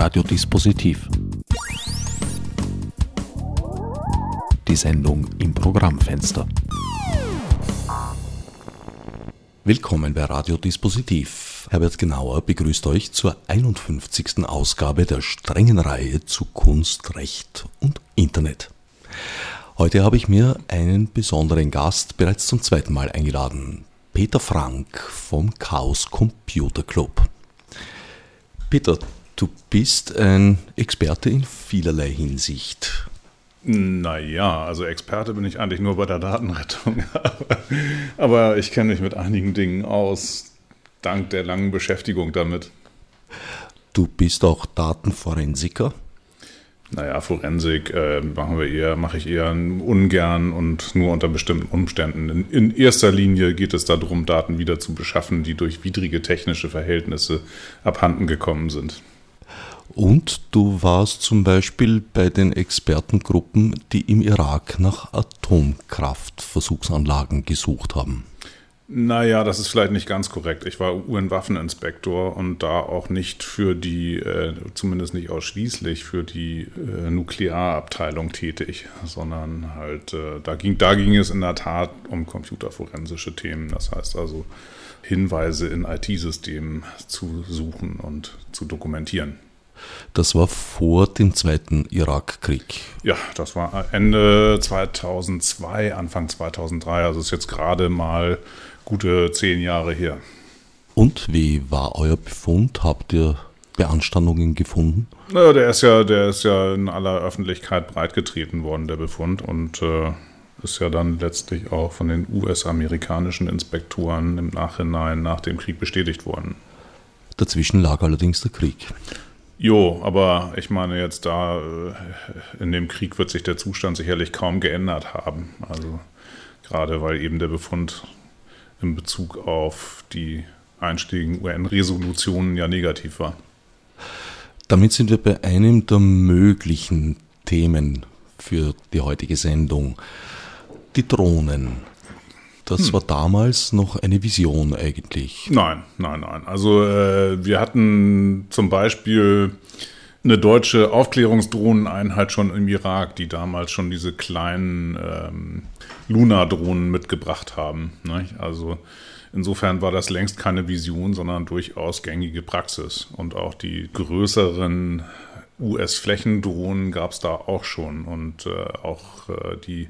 Radiodispositiv. Die Sendung im Programmfenster. Willkommen bei Radiodispositiv. Herbert Genauer begrüßt euch zur 51. Ausgabe der strengen Reihe zu Kunst, Recht und Internet. Heute habe ich mir einen besonderen Gast bereits zum zweiten Mal eingeladen. Peter Frank vom Chaos Computer Club. Peter, du bist ein Experte in vielerlei Hinsicht. Naja, also Experte bin ich eigentlich nur bei der Datenrettung. Aber ich kenne mich mit einigen Dingen aus, dank der langen Beschäftigung damit. Du bist auch Datenforensiker? Naja, Forensik äh, machen wir eher, mache ich eher ungern und nur unter bestimmten Umständen. In, in, erster Linie geht es darum, Daten wieder zu beschaffen, die durch widrige technische Verhältnisse abhanden gekommen sind. Und du warst zum Beispiel bei den Expertengruppen, die im Irak nach Atomkraftversuchsanlagen gesucht haben. Naja, das ist vielleicht nicht ganz korrekt. Ich war UN-Waffeninspektor und da auch nicht für die, äh, zumindest nicht ausschließlich für die äh, Nuklearabteilung tätig, sondern halt, äh, da, ging, da ging es in der Tat um computerforensische Themen. Das heißt also, Hinweise in IT-Systemen zu suchen und zu dokumentieren. Das war vor dem Zweiten Irakkrieg. Ja, das war Ende 2002, Anfang 2003. Also ist jetzt gerade mal gute zehn Jahre her. Und wie war euer Befund? Habt ihr Beanstandungen gefunden? Naja, der ist ja, der ist ja in aller Öffentlichkeit breitgetreten worden, der Befund, und äh, ist ja dann letztlich auch von den US-amerikanischen Inspektoren im Nachhinein nach dem Krieg bestätigt worden. Dazwischen lag allerdings der Krieg. Jo, aber ich meine jetzt da, äh, in dem Krieg wird sich der Zustand sicherlich kaum geändert haben. Also gerade weil eben der Befund in Bezug auf die einstiegen UN-Resolutionen ja negativ war. Damit sind wir bei einem der möglichen Themen für die heutige Sendung. Die Drohnen. Das hm. war damals noch eine Vision eigentlich. Nein, nein, nein. Also äh, wir hatten zum Beispiel eine deutsche Aufklärungsdrohneneinheit schon im Irak, die damals schon diese kleinen ähm, Luna-Drohnen mitgebracht haben. Ne? Also insofern war das längst keine Vision, sondern durchaus gängige Praxis. Und auch die größeren US-Flächendrohnen gab es da auch schon. Und äh, auch äh, die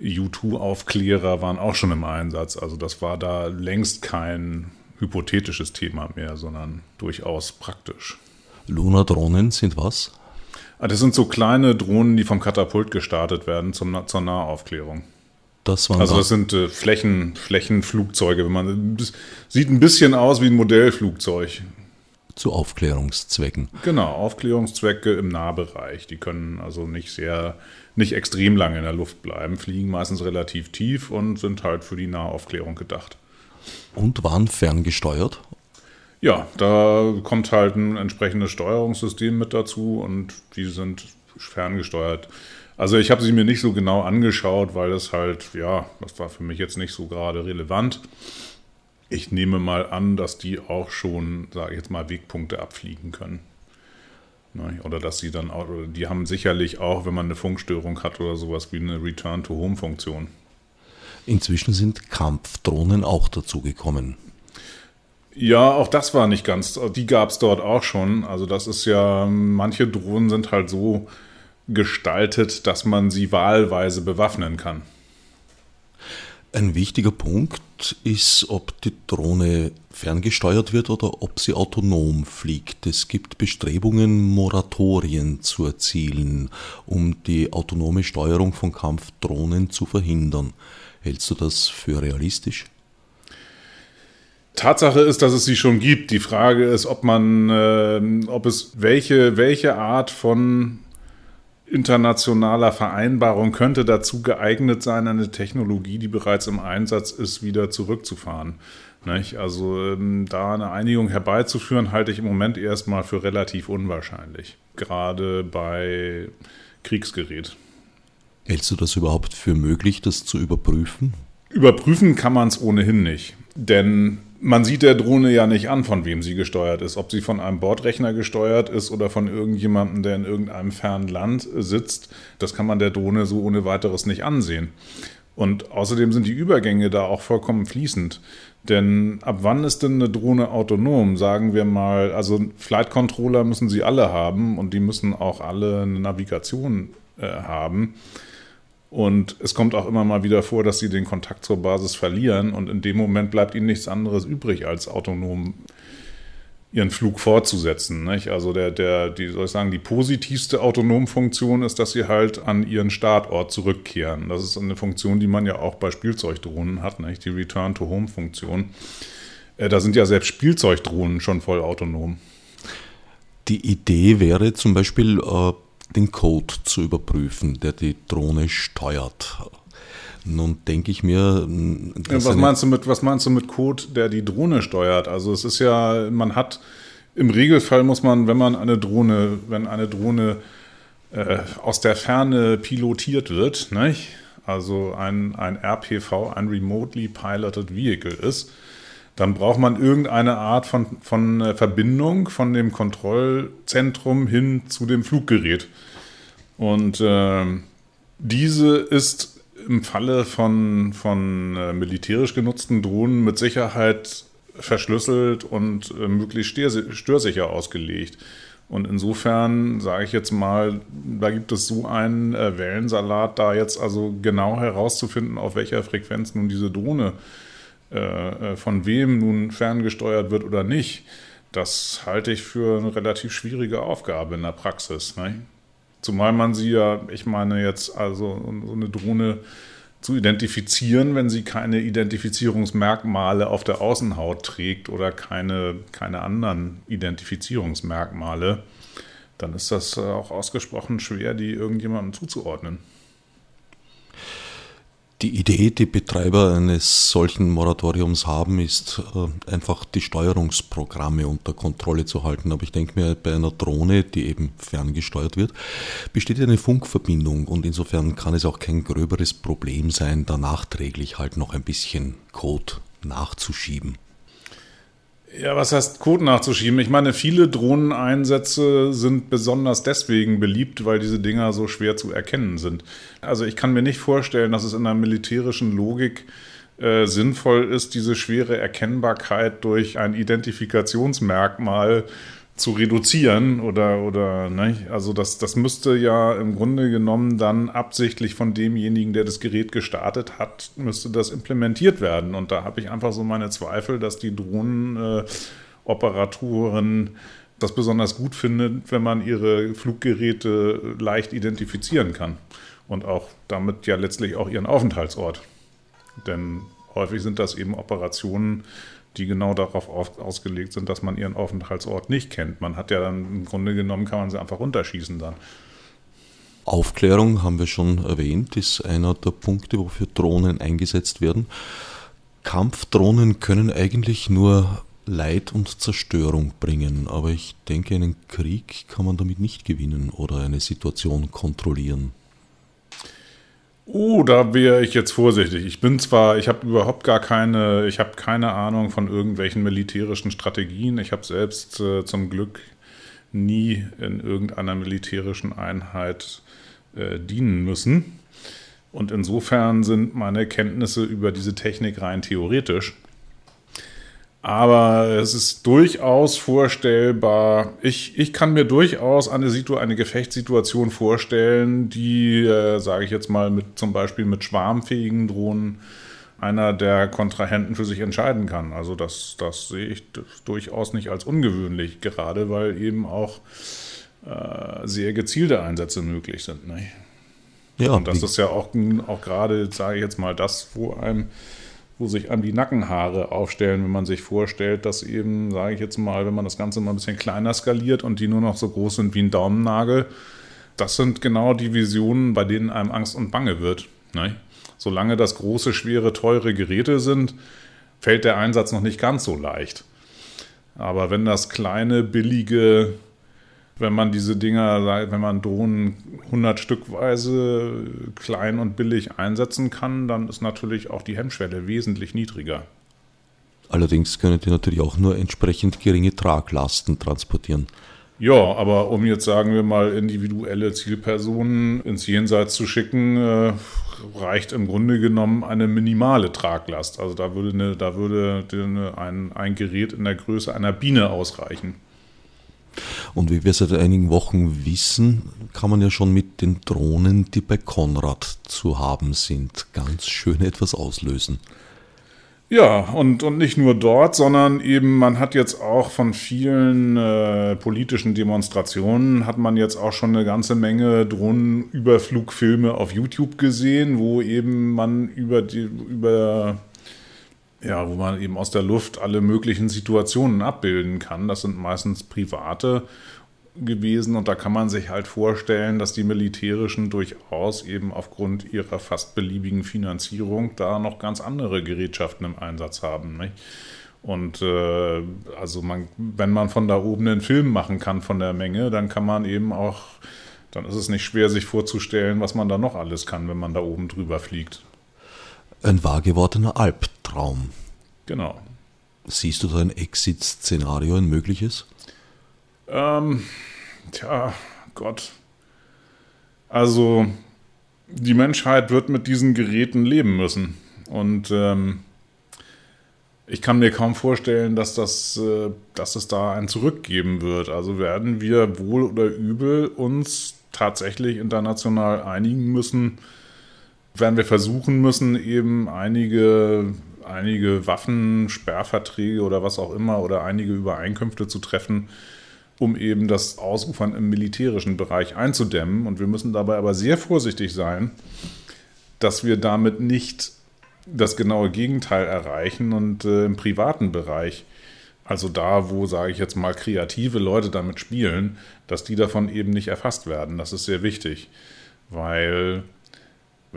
U2-Aufklärer waren auch schon im Einsatz. Also das war da längst kein hypothetisches Thema mehr, sondern durchaus praktisch. Luna-Drohnen sind was? Ah, das sind so kleine Drohnen, die vom Katapult gestartet werden zum, zur Nahaufklärung. Das also das sind äh, Flächen, Flächenflugzeuge. Wenn man, das sieht ein bisschen aus wie ein Modellflugzeug. Zu Aufklärungszwecken. Genau, Aufklärungszwecke im Nahbereich. Die können also nicht sehr, nicht extrem lange in der Luft bleiben, fliegen meistens relativ tief und sind halt für die Nahaufklärung gedacht. Und waren ferngesteuert? Ja, da kommt halt ein entsprechendes Steuerungssystem mit dazu und die sind ferngesteuert. Also ich habe sie mir nicht so genau angeschaut, weil das halt, ja, das war für mich jetzt nicht so gerade relevant. Ich nehme mal an, dass die auch schon, sage ich jetzt mal, Wegpunkte abfliegen können. Ne, oder dass sie dann auch, die haben sicherlich auch, wenn man eine Funkstörung hat oder sowas wie eine Return-to-Home-Funktion. Inzwischen sind Kampfdrohnen auch dazugekommen. Ja, auch das war nicht ganz, die gab es dort auch schon. Also das ist ja, manche Drohnen sind halt so gestaltet, dass man sie wahlweise bewaffnen kann. Ein wichtiger Punkt ist, ob die Drohne ferngesteuert wird oder ob sie autonom fliegt. Es gibt Bestrebungen, Moratorien zu erzielen, um die autonome Steuerung von Kampfdrohnen zu verhindern. Hältst du das für realistisch? Tatsache ist, dass es sie schon gibt. Die Frage ist, ob man, äh, ob es welche, welche Art von internationaler Vereinbarung könnte dazu geeignet sein, eine Technologie, die bereits im Einsatz ist, wieder zurückzufahren. Nicht? Also ähm, da eine Einigung herbeizuführen, halte ich im Moment erstmal für relativ unwahrscheinlich. Gerade bei Kriegsgerät. Hältst du das überhaupt für möglich, das zu überprüfen? Überprüfen kann man es ohnehin nicht. Denn man sieht der Drohne ja nicht an, von wem sie gesteuert ist. Ob sie von einem Bordrechner gesteuert ist oder von irgendjemandem, der in irgendeinem fernen Land sitzt, das kann man der Drohne so ohne weiteres nicht ansehen. Und außerdem sind die Übergänge da auch vollkommen fließend. Denn ab wann ist denn eine Drohne autonom? Sagen wir mal, also Flight Controller müssen sie alle haben und die müssen auch alle eine Navigation äh, haben. Und es kommt auch immer mal wieder vor, dass sie den Kontakt zur Basis verlieren und in dem Moment bleibt ihnen nichts anderes übrig, als autonom ihren Flug fortzusetzen. Nicht? Also der, der, die soll ich sagen, die positivste Autonomfunktion ist, dass sie halt an ihren Startort zurückkehren. Das ist eine Funktion, die man ja auch bei Spielzeugdrohnen hat, nicht? die Return-to-Home-Funktion. Äh, da sind ja selbst Spielzeugdrohnen schon voll autonom. Die Idee wäre zum Beispiel, äh, den Code zu überprüfen, der die Drohne steuert. Nun denke ich mir. was, meinst du mit, was meinst du mit Code, der die Drohne steuert? Also es ist ja, man hat im Regelfall muss man, wenn man eine Drohne, wenn eine Drohne äh, aus der Ferne pilotiert wird, nicht? also ein, ein RPV, ein Remotely Piloted Vehicle ist, dann braucht man irgendeine Art von, von äh, Verbindung von dem Kontrollzentrum hin zu dem Fluggerät. Und äh, diese ist im Falle von, von äh, militärisch genutzten Drohnen mit Sicherheit verschlüsselt und äh, möglichst störsicher ausgelegt. Und insofern sage ich jetzt mal, da gibt es so einen äh, Wellensalat, da jetzt also genau herauszufinden, auf welcher Frequenz nun diese Drohne äh, äh, von wem nun ferngesteuert wird oder nicht, das halte ich für eine relativ schwierige Aufgabe in der Praxis. Ne? Zumal man sie ja, ich meine jetzt also so eine Drohne zu identifizieren, wenn sie keine Identifizierungsmerkmale auf der Außenhaut trägt oder keine, keine anderen Identifizierungsmerkmale, dann ist das auch ausgesprochen schwer, die irgendjemandem zuzuordnen. Die Idee, die Betreiber eines solchen Moratoriums haben, ist äh, einfach die Steuerungsprogramme unter Kontrolle zu halten. Aber ich denke mir, bei einer Drohne, die eben ferngesteuert wird, besteht eine Funkverbindung und insofern kann es auch kein gröberes Problem sein, da nachträglich halt noch ein bisschen Code nachzuschieben. Ja, was heißt Code nachzuschieben? Ich meine, viele Drohneneinsätze sind besonders deswegen beliebt, weil diese Dinger so schwer zu erkennen sind. Also ich kann mir nicht vorstellen, dass es in der militärischen Logik äh, sinnvoll ist, diese schwere Erkennbarkeit durch ein Identifikationsmerkmal zu reduzieren oder, oder ne? also das, das müsste ja im Grunde genommen dann absichtlich von demjenigen, der das Gerät gestartet hat, müsste das implementiert werden. Und da habe ich einfach so meine Zweifel, dass die Drohnenoperatoren äh, das besonders gut findet, wenn man ihre Fluggeräte leicht identifizieren kann. Und auch damit ja letztlich auch ihren Aufenthaltsort. Denn häufig sind das eben Operationen, die genau darauf ausgelegt sind, dass man ihren Aufenthaltsort nicht kennt. Man hat ja dann im Grunde genommen, kann man sie einfach runterschießen dann. Aufklärung haben wir schon erwähnt, ist einer der Punkte, wofür Drohnen eingesetzt werden. Kampfdrohnen können eigentlich nur Leid und Zerstörung bringen, aber ich denke, einen Krieg kann man damit nicht gewinnen oder eine Situation kontrollieren. Oh, da wäre ich jetzt vorsichtig. Ich bin zwar, ich habe überhaupt gar keine, ich habe keine Ahnung von irgendwelchen militärischen Strategien. Ich habe selbst äh, zum Glück nie in irgendeiner militärischen Einheit äh, dienen müssen. Und insofern sind meine Kenntnisse über diese Technik rein theoretisch. Aber es ist durchaus vorstellbar. Ich, ich kann mir durchaus eine, Situ eine Gefechtssituation vorstellen, die, äh, sage ich jetzt mal, mit zum Beispiel mit schwarmfähigen Drohnen einer der Kontrahenten für sich entscheiden kann. Also das, das sehe ich durchaus nicht als ungewöhnlich, gerade weil eben auch äh, sehr gezielte Einsätze möglich sind. Ne? Ja, und das ist ja auch, auch gerade, sage ich jetzt mal, das, wo einem wo sich an die Nackenhaare aufstellen, wenn man sich vorstellt, dass eben, sage ich jetzt mal, wenn man das Ganze mal ein bisschen kleiner skaliert und die nur noch so groß sind wie ein Daumennagel, das sind genau die Visionen, bei denen einem Angst und Bange wird. Ne? Solange das große, schwere, teure Geräte sind, fällt der Einsatz noch nicht ganz so leicht. Aber wenn das kleine, billige wenn man diese Dinger, wenn man Drohnen 100 Stückweise klein und billig einsetzen kann, dann ist natürlich auch die Hemmschwelle wesentlich niedriger. Allerdings können die natürlich auch nur entsprechend geringe Traglasten transportieren. Ja, aber um jetzt sagen wir mal individuelle Zielpersonen ins Jenseits zu schicken, äh, reicht im Grunde genommen eine minimale Traglast. Also da würde, eine, da würde eine, ein, ein Gerät in der Größe einer Biene ausreichen. Und wie wir seit einigen Wochen wissen, kann man ja schon mit den Drohnen, die bei Konrad zu haben sind, ganz schön etwas auslösen. Ja, und, und nicht nur dort, sondern eben man hat jetzt auch von vielen äh, politischen Demonstrationen, hat man jetzt auch schon eine ganze Menge Drohnenüberflugfilme auf YouTube gesehen, wo eben man über die, über, ja, wo man eben aus der Luft alle möglichen Situationen abbilden kann. Das sind meistens private gewesen und da kann man sich halt vorstellen, dass die militärischen durchaus eben aufgrund ihrer fast beliebigen Finanzierung da noch ganz andere Gerätschaften im Einsatz haben. Nicht? Und äh, also man, wenn man von da oben einen Film machen kann von der Menge, dann kann man eben auch, dann ist es nicht schwer, sich vorzustellen, was man da noch alles kann, wenn man da oben drüber fliegt. Ein wahr gewordener Albtraum. Genau. Siehst du da ein Exit-Szenario, ein mögliches? Ähm, tja, Gott. Also, die Menschheit wird mit diesen Geräten leben müssen. Und ähm, ich kann mir kaum vorstellen, dass, das, äh, dass es da ein Zurückgeben wird. Also werden wir wohl oder übel uns tatsächlich international einigen müssen, werden wir versuchen müssen, eben einige, einige Waffen, Sperrverträge oder was auch immer oder einige Übereinkünfte zu treffen, um eben das Ausufern im militärischen Bereich einzudämmen. Und wir müssen dabei aber sehr vorsichtig sein, dass wir damit nicht das genaue Gegenteil erreichen und äh, im privaten Bereich, also da, wo, sage ich jetzt mal, kreative Leute damit spielen, dass die davon eben nicht erfasst werden. Das ist sehr wichtig, weil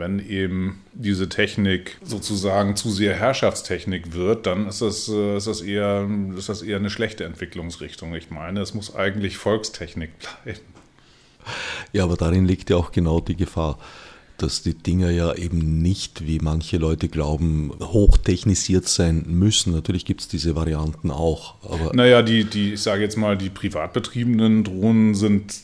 wenn eben diese Technik sozusagen zu sehr Herrschaftstechnik wird, dann ist das, äh, ist das, eher, ist das eher eine schlechte Entwicklungsrichtung. Ich meine, es muss eigentlich Volkstechnik bleiben. Ja, aber darin liegt ja auch genau die Gefahr, dass die Dinger ja eben nicht, wie manche Leute glauben, hochtechnisiert sein müssen. Natürlich gibt es diese Varianten auch. Aber naja, die, die, ich sage jetzt mal, die privat betriebenen Drohnen sind,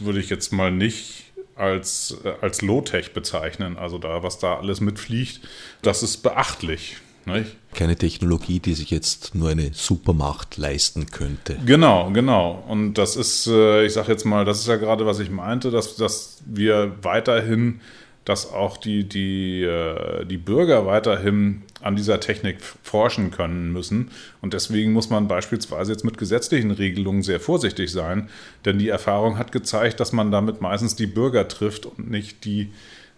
würde ich jetzt mal nicht als, als Low-Tech bezeichnen. Also da, was da alles mitfliegt, das ist beachtlich. Nicht? Keine Technologie, die sich jetzt nur eine Supermacht leisten könnte. Genau, genau. Und das ist, äh, ich sage jetzt mal, das ist ja gerade, was ich meinte, dass, dass wir weiterhin dass auch die, die, äh, die Bürger weiterhin an dieser Technik forschen können müssen. Und deswegen muss man beispielsweise jetzt mit gesetzlichen Regelungen sehr vorsichtig sein, denn die Erfahrung hat gezeigt, dass man damit meistens die Bürger trifft und nicht die,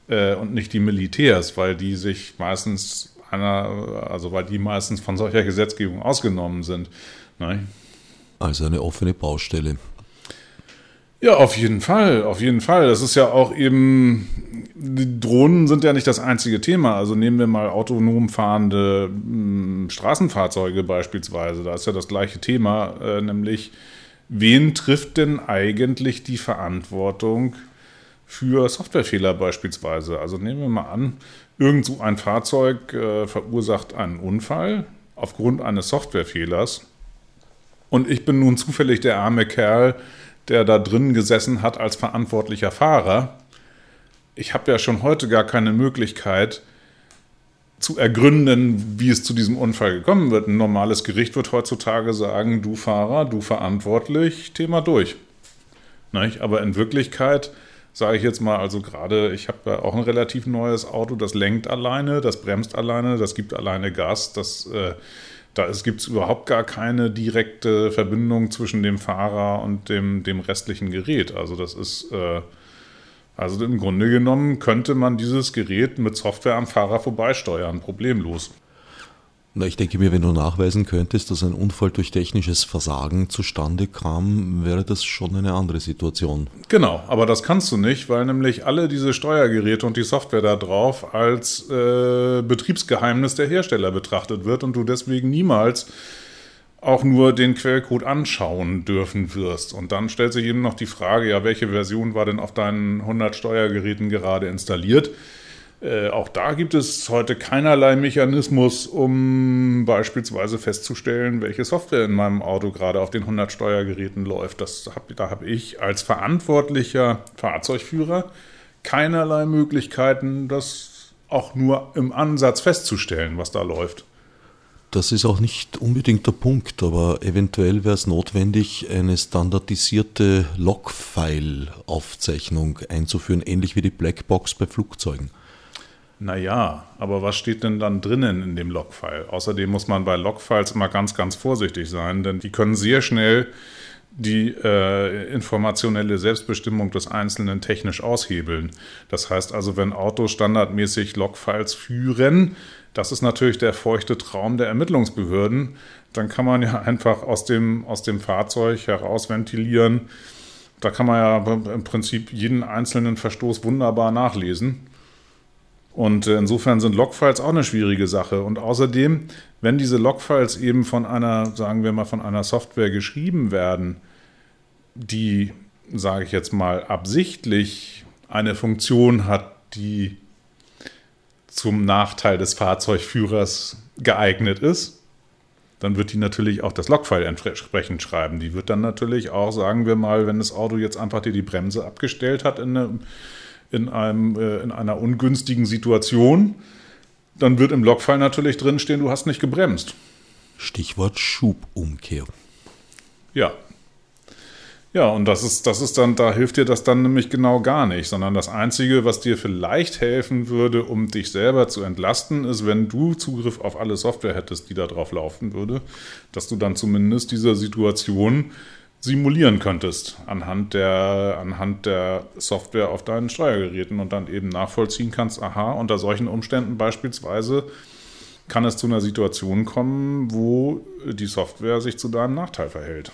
äh, und nicht die Militärs, weil die sich meistens einer, also weil die meistens von solcher Gesetzgebung ausgenommen sind. Nein? Also eine offene Baustelle. Ja, auf jeden Fall, auf jeden Fall. Das ist ja auch eben, die Drohnen sind ja nicht das einzige Thema. Also nehmen wir mal autonom fahrende mh, hm, Straßenfahrzeuge beispielsweise. Da ist ja das gleiche Thema, äh, nämlich wen trifft denn eigentlich die Verantwortung für Softwarefehler beispielsweise? Also nehmen wir mal an, irgend so ein Fahrzeug äh, verursacht einen Unfall aufgrund eines Softwarefehlers und ich bin nun zufällig der arme Kerl, der da drin gesessen hat als verantwortlicher Fahrer. Ich habe ja schon heute gar keine Möglichkeit zu ergründen, wie es zu diesem Unfall gekommen wird. Ein normales Gericht wird heutzutage sagen, du Fahrer, du verantwortlich, Thema durch. Nicht? Aber in Wirklichkeit sage ich jetzt mal, also gerade, ich habe ja auch ein relativ neues Auto, das lenkt alleine, das bremst alleine, das gibt alleine Gas, das äh, da gibt es überhaupt gar keine direkte Verbindung zwischen dem Fahrer und dem, dem restlichen Gerät. Also das ist, äh, also im Grunde genommen könnte man dieses Gerät mit Software am Fahrer vorbeisteuern, problemlos. Na, ich denke mir, wenn du nachweisen könntest, dass ein Unfall durch technisches Versagen zustande kam, wäre das schon eine andere Situation. Genau, aber das kannst du nicht, weil nämlich alle diese Steuergeräte und die Software da drauf als äh, Betriebsgeheimnis der Hersteller betrachtet wird und du deswegen niemals auch nur den Quellcode anschauen dürfen wirst. Und dann stellt sich eben noch die Frage, ja, welche Version war denn auf deinen 100 Steuergeräten gerade installiert? Äh, auch da gibt es heute keinerlei Mechanismus, um beispielsweise festzustellen, welche Software in meinem Auto gerade auf den 100 Steuergeräten läuft. Das hab, da habe ich als verantwortlicher Fahrzeugführer keinerlei Möglichkeiten, das auch nur im Ansatz festzustellen, was da läuft. Das ist auch nicht unbedingt der Punkt, aber eventuell wäre es notwendig, eine standardisierte Logfile-Aufzeichnung einzuführen, ähnlich wie die Blackbox bei Flugzeugen. Naja, aber was steht denn dann drinnen in dem Logfile? Außerdem muss man bei Logfiles immer ganz, ganz vorsichtig sein, denn die können sehr schnell die äh, informationelle Selbstbestimmung des Einzelnen technisch aushebeln. Das heißt also, wenn Autos standardmäßig Logfiles führen, das ist natürlich der feuchte Traum der Ermittlungsbehörden. Dann kann man ja einfach aus dem, aus dem Fahrzeug heraus ventilieren. Da kann man ja im Prinzip jeden einzelnen Verstoß wunderbar nachlesen. Und äh, insofern sind Logfiles auch eine schwierige Sache. Und außerdem, wenn diese Logfiles eben von einer, sagen wir mal, von einer Software geschrieben werden, die, sage ich jetzt mal, absichtlich eine Funktion hat, die zum Nachteil des Fahrzeugführers geeignet ist, dann wird die natürlich auch das Logfile entsprechend schreiben. Die wird dann natürlich auch, sagen wir mal, wenn das Auto jetzt einfach dir die Bremse abgestellt hat in, eine, in, einem, äh, in einer ungünstigen Situation, dann wird im Logfile natürlich drinstehen, du hast nicht gebremst. Stichwort Schubumkehr. Ja, ja, und das ist, das ist dann, da hilft dir das dann nämlich genau gar nicht, sondern das Einzige, was dir vielleicht helfen würde, um dich selber zu entlasten, ist, wenn du Zugriff auf alle Software hättest, die da drauf laufen würde, dass du dann zumindest dieser Situation simulieren könntest anhand der, anhand der Software auf deinen Steuergeräten und dann eben nachvollziehen kannst, aha, unter solchen Umständen beispielsweise kann es zu einer Situation kommen, wo die Software sich zu deinem Nachteil verhält.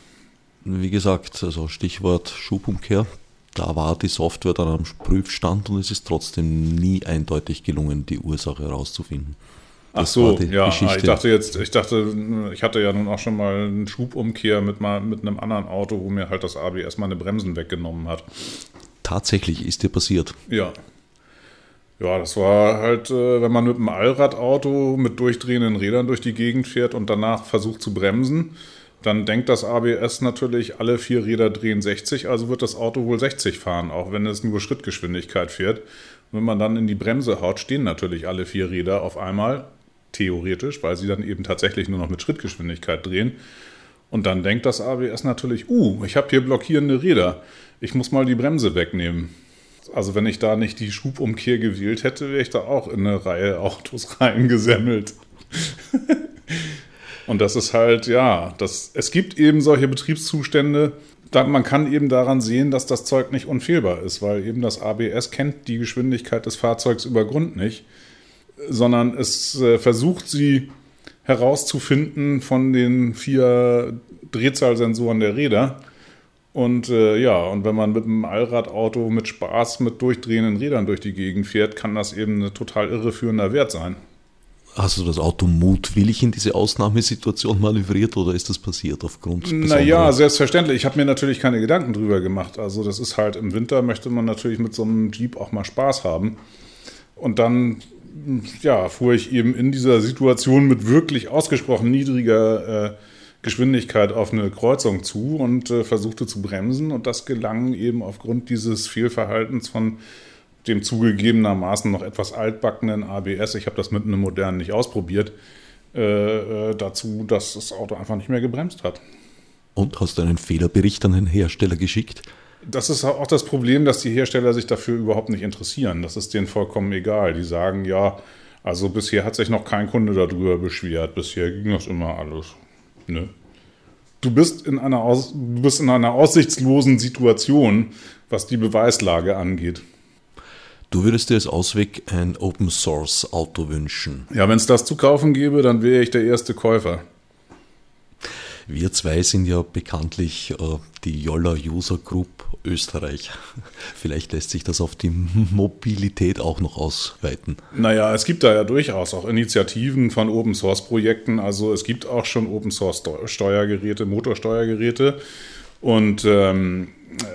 Wie gesagt, also Stichwort Schubumkehr, da war die Software dann am Prüfstand und es ist trotzdem nie eindeutig gelungen, die Ursache herauszufinden. Ach so, ja, Geschichte. ich dachte jetzt, ich dachte, ich hatte ja nun auch schon mal einen Schubumkehr mit, mal, mit einem anderen Auto, wo mir halt das ABS meine Bremsen weggenommen hat. Tatsächlich ist dir passiert. Ja. Ja, das war halt, äh, wenn man mit einem Allradauto mit durchdrehenden Rädern durch die Gegend fährt und danach versucht zu bremsen, dann denkt das ABS natürlich, alle vier Räder drehen 60, also wird das Auto wohl 60 fahren, auch wenn es nur Schrittgeschwindigkeit fährt. Und wenn man dann in die Bremse haut, stehen natürlich alle vier Räder auf einmal, theoretisch, weil sie dann eben tatsächlich nur noch mit Schrittgeschwindigkeit drehen. Und dann denkt das ABS natürlich, uh, ich habe hier blockierende Räder, ich muss mal die Bremse wegnehmen. Also wenn ich da nicht die Schubumkehr gewählt hätte, wäre ich da auch in eine Reihe Autos reingesammelt. Und das ist halt, ja, das, es gibt eben solche Betriebszustände, man kann eben daran sehen, dass das Zeug nicht unfehlbar ist, weil eben das ABS kennt die Geschwindigkeit des Fahrzeugs über Grund nicht, sondern es äh, versucht sie herauszufinden von den vier Drehzahlsensoren der Räder. Und äh, ja, und wenn man mit einem Allradauto mit Spaß mit durchdrehenden Rädern durch die Gegend fährt, kann das eben ein total irreführender Wert sein. Hast du das Auto mutwillig in diese Ausnahmesituation manövriert oder ist das passiert aufgrund Naja, selbstverständlich. Ich habe mir natürlich keine Gedanken drüber gemacht. Also das ist halt im Winter möchte man natürlich mit so einem Jeep auch mal Spaß haben. Und dann ja, fuhr ich eben in dieser Situation mit wirklich ausgesprochen niedriger äh, Geschwindigkeit auf eine Kreuzung zu und äh, versuchte zu bremsen. Und das gelang eben aufgrund dieses Fehlverhaltens von dem zugegebenermaßen noch etwas altbackenen ABS, ich habe das mit einem modernen nicht ausprobiert, äh, äh, dazu, dass das Auto einfach nicht mehr gebremst hat. Und hast du einen Fehlerbericht an den Hersteller geschickt? Das ist auch das Problem, dass die Hersteller sich dafür überhaupt nicht interessieren. Das ist denen vollkommen egal. Die sagen, ja, also bisher hat sich noch kein Kunde darüber beschwert. Bisher ging das immer alles. Ne? Du bist in einer, Aus du bist in einer aussichtslosen Situation, was die Beweislage angeht. Du würdest dir als Ausweg ein Open Source Auto wünschen. Ja, wenn es das zu kaufen gäbe, dann wäre ich der erste Käufer. Wir zwei sind ja bekanntlich äh, die Jolla User Group Österreich. Vielleicht lässt sich das auf die Mobilität auch noch ausweiten. Naja, es gibt da ja durchaus auch Initiativen von Open Source Projekten. Also es gibt auch schon Open Source Steuergeräte, Motorsteuergeräte. Und ähm,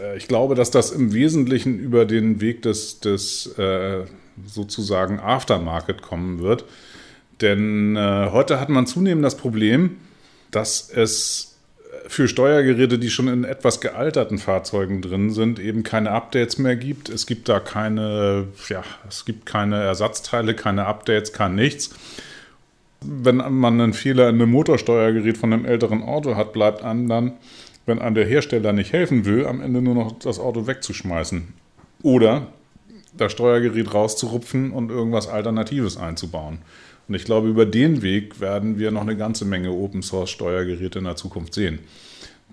äh, ich glaube, dass das im Wesentlichen über den Weg des, des äh, sozusagen Aftermarket kommen wird. Denn äh, heute hat man zunehmend das Problem, dass es für Steuergeräte, die schon in etwas gealterten Fahrzeugen drin sind, eben keine Updates mehr gibt. Es gibt da keine, ja, es gibt keine Ersatzteile, keine Updates, kein nichts. Wenn man einen Fehler in einem Motorsteuergerät von einem älteren Auto hat, bleibt einem dann, wenn einem der Hersteller nicht helfen will, am Ende nur noch das Auto wegzuschmeißen. Oder das Steuergerät rauszurupfen und irgendwas Alternatives einzubauen. Und ich glaube, über den Weg werden wir noch eine ganze Menge Open Source Steuergeräte in der Zukunft sehen.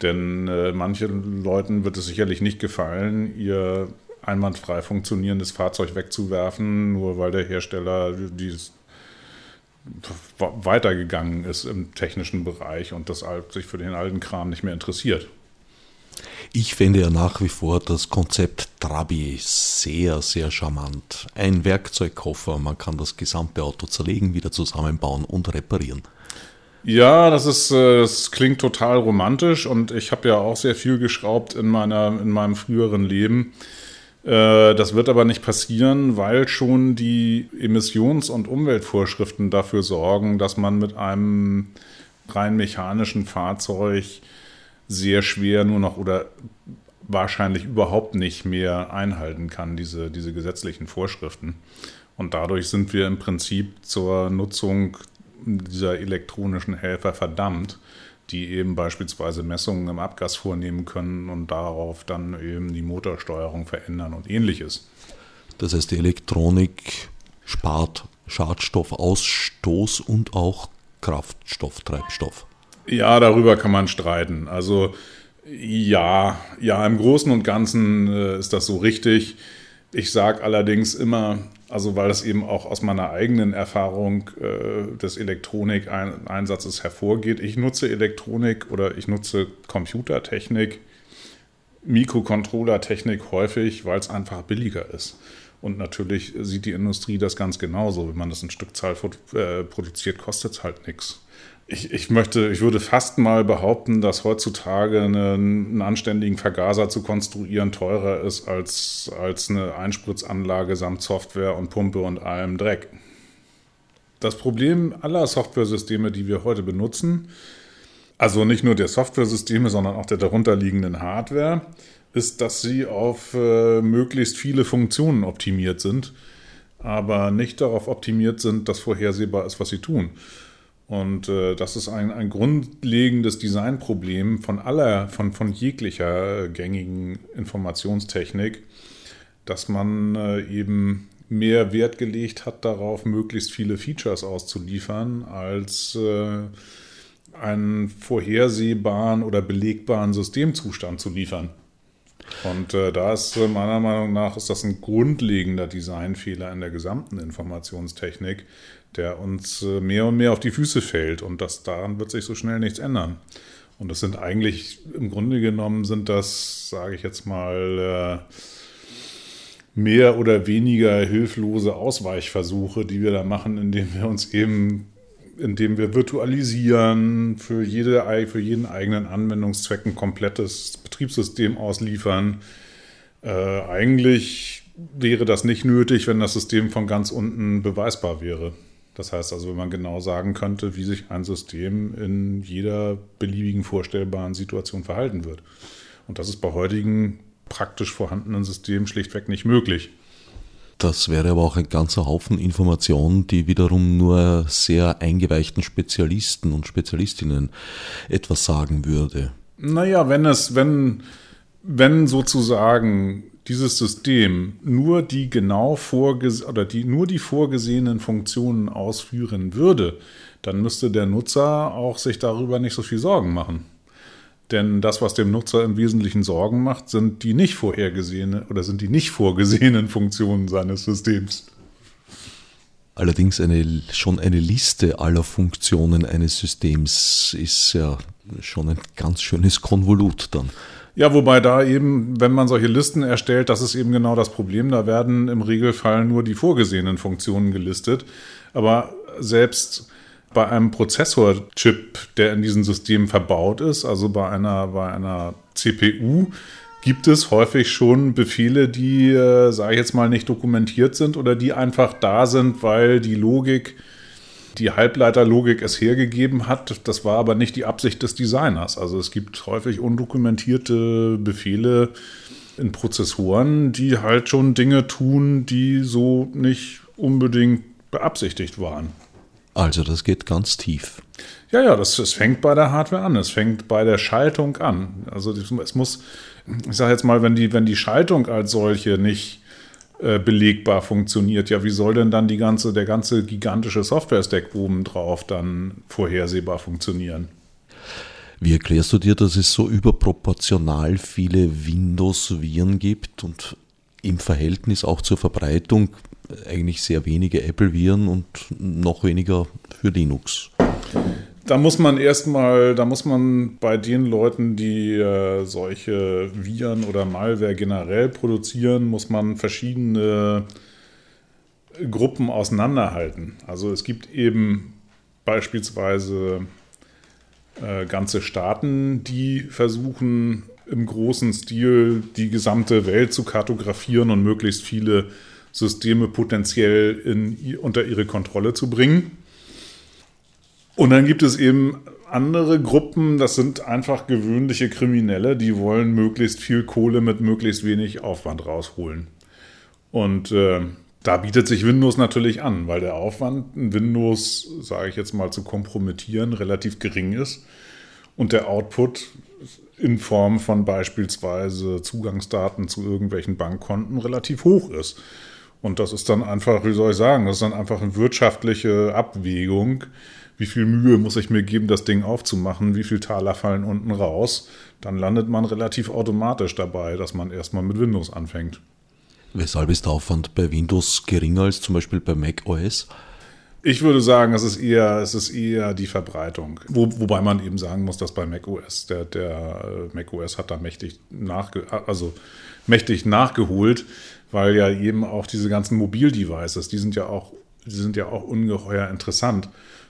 Denn äh, manchen Leuten wird es sicherlich nicht gefallen, ihr einwandfrei funktionierendes Fahrzeug wegzuwerfen, nur weil der Hersteller dieses weitergegangen ist im technischen Bereich und das sich für den alten Kram nicht mehr interessiert. Ich finde ja nach wie vor das Konzept Trabi sehr, sehr charmant. Ein Werkzeugkoffer, man kann das gesamte Auto zerlegen, wieder zusammenbauen und reparieren. Ja, das ist, äh, das klingt total romantisch und ich habe ja auch sehr viel geschraubt in meiner, in meinem früheren Leben. Äh, das wird aber nicht passieren, weil schon die Emissions- und Umweltvorschriften dafür sorgen, dass man mit einem rein mechanischen Fahrzeug sehr schwer nur noch oder wahrscheinlich überhaupt nicht mehr einhalten kann, diese, diese gesetzlichen Vorschriften. Und dadurch sind wir im Prinzip zur Nutzung dieser elektronischen Helfer verdammt, die eben beispielsweise Messungen im Abgas vornehmen können und darauf dann eben die Motorsteuerung verändern und ähnliches. Das heißt, die Elektronik spart Schadstoffausstoß und auch Kraftstoff, Treibstoff. Ja, darüber kann man streiten. Also ja, ja, im Großen und Ganzen äh, ist das so richtig. Ich sage allerdings immer, also weil das eben auch aus meiner eigenen Erfahrung äh, des Elektronikeinsatzes hervorgeht, ich nutze Elektronik oder ich nutze Computertechnik, Mikrocontrollertechnik häufig, weil es einfach billiger ist. Und natürlich sieht die Industrie das ganz genauso. Wenn man das in Stückzahl äh, produziert, kostet es halt nichts ich, ich möchte, ich würde fast mal behaupten, dass heutzutage eine, einen anständigen Vergaser zu konstruieren teurer ist als, als eine Einspritzanlage samt Software und Pumpe und allem Dreck. Das Problem aller Softwaresysteme, die wir heute benutzen, also nicht nur der Softwaresysteme, sondern auch der darunterliegenden Hardware, ist, dass sie auf äh, möglichst viele Funktionen optimiert sind, aber nicht darauf optimiert sind, dass vorhersehbar ist, was sie tun. Und äh, das ist ein, ein grundlegendes Designproblem von aller, von, von jeglicher gängigen Informationstechnik, dass man äh, eben mehr Wert gelegt hat darauf, möglichst viele Features auszuliefern, als äh, einen vorhersehbaren oder belegbaren Systemzustand zu liefern. Und äh, da ist äh, meiner Meinung nach ist das ein grundlegender Designfehler in der gesamten Informationstechnik, der uns äh, mehr und mehr auf die Füße fällt. Und das, daran wird sich so schnell nichts ändern. Und das sind eigentlich, im Grunde genommen, sind das, sage ich jetzt mal, äh, mehr oder weniger hilflose Ausweichversuche, die wir da machen, indem wir uns eben, indem wir virtualisieren, für, jede, für jeden eigenen Anwendungszweck ein komplettes Betriebssystem ausliefern. Äh, eigentlich wäre das nicht nötig, wenn das System von ganz unten beweisbar wäre. Das heißt also, wenn man genau sagen könnte, wie sich ein System in jeder beliebigen vorstellbaren Situation verhalten wird. Und das ist bei heutigen praktisch vorhandenen Systemen schlichtweg nicht möglich. Das wäre aber auch ein ganzer Haufen Informationen, die wiederum nur sehr eingeweichten Spezialisten und Spezialistinnen etwas sagen würde. Naja, wenn es, wenn, wenn sozusagen dieses System nur die genau vorges oder die nur die vorgesehenen Funktionen ausführen würde, dann müsste der Nutzer auch sich darüber nicht so viel Sorgen machen. Denn das, was dem Nutzer im Wesentlichen Sorgen macht, sind die nicht vorhergesehenen oder sind die nicht vorgesehenen Funktionen seines Systems. Allerdings eine, schon eine Liste aller Funktionen eines Systems ist ja schon ein ganz schönes Konvolut dann. Ja, wobei da eben, wenn man solche Listen erstellt, das ist eben genau das Problem. Da werden im Regelfall nur die vorgesehenen Funktionen gelistet. Aber selbst Bei einem Prozessorchip, der in diesem System verbaut ist, also bei einer, bei einer CPU, gibt es häufig schon Befehle, die, äh, sage ich jetzt mal, nicht dokumentiert sind oder die einfach da sind, weil die Logik, die Halbleiterlogik es hergegeben hat. Das war aber nicht die Absicht des Designers. Also es gibt häufig undokumentierte Befehle in Prozessoren, die halt schon Dinge tun, die so nicht unbedingt beabsichtigt waren. Also das geht ganz tief. Ja, ja, das, das fängt bei der Hardware an. Es fängt bei der Schaltung an. Also es muss, ich sage jetzt mal, wenn die, wenn die Schaltung als solche nicht äh, belegbar funktioniert, ja, wie soll denn dann die ganze, der ganze gigantische Software-Stack obendrauf dann vorhersehbar funktionieren? Wie erklärst du dir, dass es so überproportional viele Windows-Viren gibt und im Verhältnis auch zur Verbreitung eigentlich sehr wenige Apple-Viren und noch weniger für Linux? Da muss man erstmal, da muss man bei den Leuten, die äh, solche Viren oder Malware generell produzieren, muss man verschiedene Gruppen auseinanderhalten. Also es gibt eben beispielsweise äh, ganze Staaten, die versuchen im großen Stil die gesamte Welt zu kartografieren und möglichst viele Systeme potenziell in, unter ihre Kontrolle zu bringen. Und dann gibt es eben andere Gruppen, das sind einfach gewöhnliche Kriminelle, die wollen möglichst viel Kohle mit möglichst wenig Aufwand rausholen. Und äh, da bietet sich Windows natürlich an, weil der Aufwand, Windows, sage ich jetzt mal, zu kompromittieren, relativ gering ist und der Output in Form von beispielsweise Zugangsdaten zu irgendwelchen Bankkonten relativ hoch ist. Und das ist dann einfach, wie soll ich sagen, das ist dann einfach eine wirtschaftliche Abwägung. Wie viel Mühe muss ich mir geben, das Ding aufzumachen? Wie viel Taler fallen unten raus? Dann landet man relativ automatisch dabei, dass man erstmal mit Windows anfängt. Weshalb ist der Aufwand bei Windows geringer als zum Beispiel bei Mac OS? Ich würde sagen, es ist eher, es ist eher die Verbreitung. Wo, wobei man eben sagen muss, dass bei macOS, der, der äh, macOS hat da mächtig, nachge, also mächtig nachgeholt, weil ja eben auch diese ganzen Mobildevices, die sind ja auch, die sind ja auch ungeheuer interessant.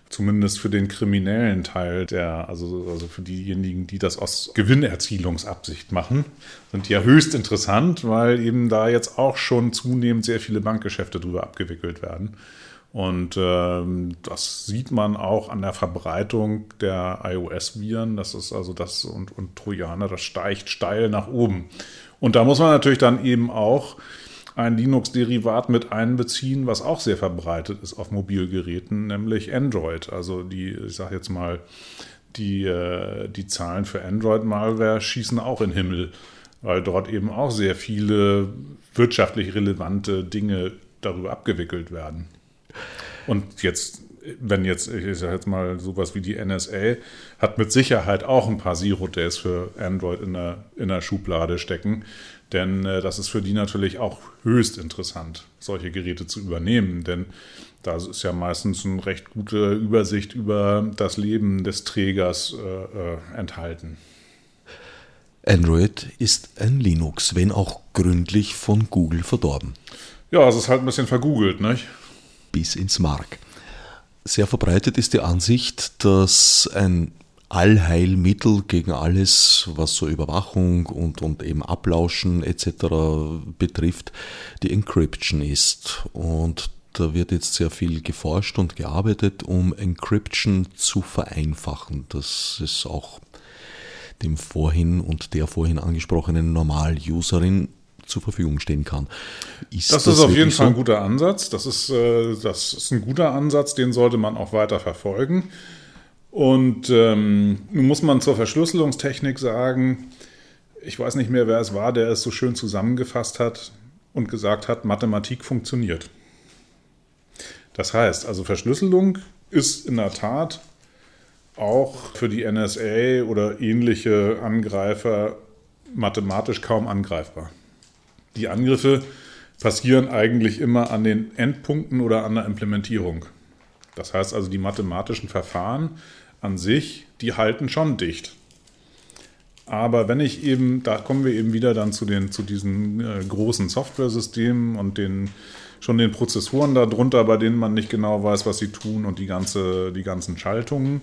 Zumindest für den kriminellen Teil der, also, also für diejenigen, die das aus Gewinnerzielungsabsicht machen, sind ja höchst interessant, weil eben da jetzt auch schon zunehmend sehr viele Bankgeschäfte drüber abgewickelt werden. Und ähm, das sieht man auch an der Verbreitung der iOS-Viren. Das ist also das und, und Trojaner, das steigt steil nach oben. Und da muss man natürlich dann eben auch ein Linux-Derivat mit einbeziehen, was auch sehr verbreitet ist auf Mobilgeräten, nämlich Android. Also die, ich sage jetzt mal, die, äh, die Zahlen für Android-Malware schießen auch in den Himmel, weil dort eben auch sehr viele wirtschaftlich relevante Dinge darüber abgewickelt werden. Und jetzt, wenn jetzt, ich sage jetzt mal, sowas wie die NSA hat mit Sicherheit auch ein paar Zero-Days für Android in der, in der Schublade stecken. Denn äh, das ist für die natürlich auch höchst interessant, solche Geräte zu übernehmen. Denn da ist ja meistens eine recht gute Übersicht über das Leben des Trägers äh, äh, enthalten. Android ist ein Linux, wenn auch gründlich von Google verdorben. Ja, es ist halt ein bisschen vergoogelt, nicht? bis ins Mark. Sehr verbreitet ist die Ansicht, dass ein Allheilmittel gegen alles, was so Überwachung und, und eben Ablauschen etc. betrifft, die Encryption ist. Und da wird jetzt sehr viel geforscht und gearbeitet, um Encryption zu vereinfachen. Das ist auch dem vorhin und der vorhin angesprochenen Normal-Userin zur Verfügung stehen kann. Ist das, das ist auf jeden Fall ein guter Ansatz. Das ist, äh, das ist ein guter Ansatz, den sollte man auch weiter verfolgen. Und ähm, nun muss man zur Verschlüsselungstechnik sagen, ich weiß nicht mehr, wer es war, der es so schön zusammengefasst hat und gesagt hat, Mathematik funktioniert. Das heißt, also Verschlüsselung ist in der Tat auch für die NSA oder ähnliche Angreifer mathematisch kaum angreifbar die Angriffe passieren eigentlich immer an den Endpunkten oder an der Implementierung. Das heißt also, die mathematischen Verfahren an sich, die halten schon dicht. Aber wenn ich eben, da kommen wir eben wieder dann zu, den, zu diesen äh, großen Software-Systemen und den schon den Prozessoren darunter, bei denen man nicht genau weiß, was sie tun und die, ganze, die ganzen Schaltungen.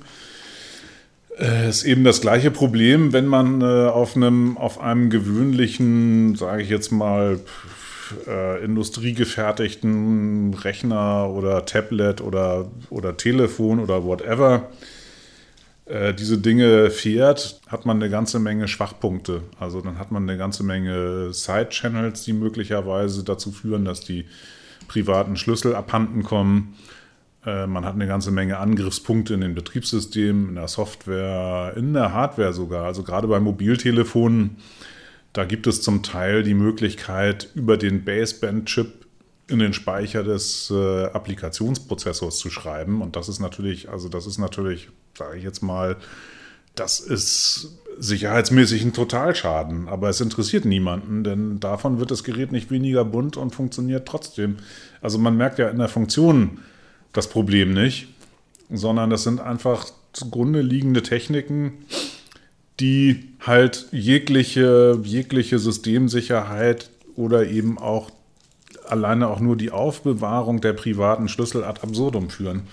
Äh, ist eben das gleiche Problem, wenn man äh, auf einem, auf einem gewöhnlichen, sage ich jetzt mal, äh, industriegefertigten Rechner oder Tablet oder, oder Telefon oder whatever äh, diese Dinge fährt, hat man eine ganze Menge Schwachpunkte. Also dann hat man eine ganze Menge Side-Channels, die möglicherweise dazu führen, dass die privaten Schlüssel abhanden kommen. Äh, man hat eine ganze Menge Angriffspunkte in den Betriebssystemen, in der Software, in der Hardware sogar. Also gerade bei Mobiltelefonen, da gibt es zum Teil die Möglichkeit, über den Baseband-Chip in den Speicher des äh, Applikationsprozessors zu schreiben. Und das ist natürlich, also das ist natürlich, sage ich jetzt mal, das ist sicherheitsmäßig ein Totalschaden. Aber es interessiert niemanden, denn davon wird das Gerät nicht weniger bunt und funktioniert trotzdem. Also man merkt ja in der Funktion das Problem nicht, sondern das sind einfach zugrunde liegende Techniken, die halt jegliche, jegliche Systemsicherheit oder eben auch alleine auch nur die Aufbewahrung der privaten Schlüssel ad absurdum führen.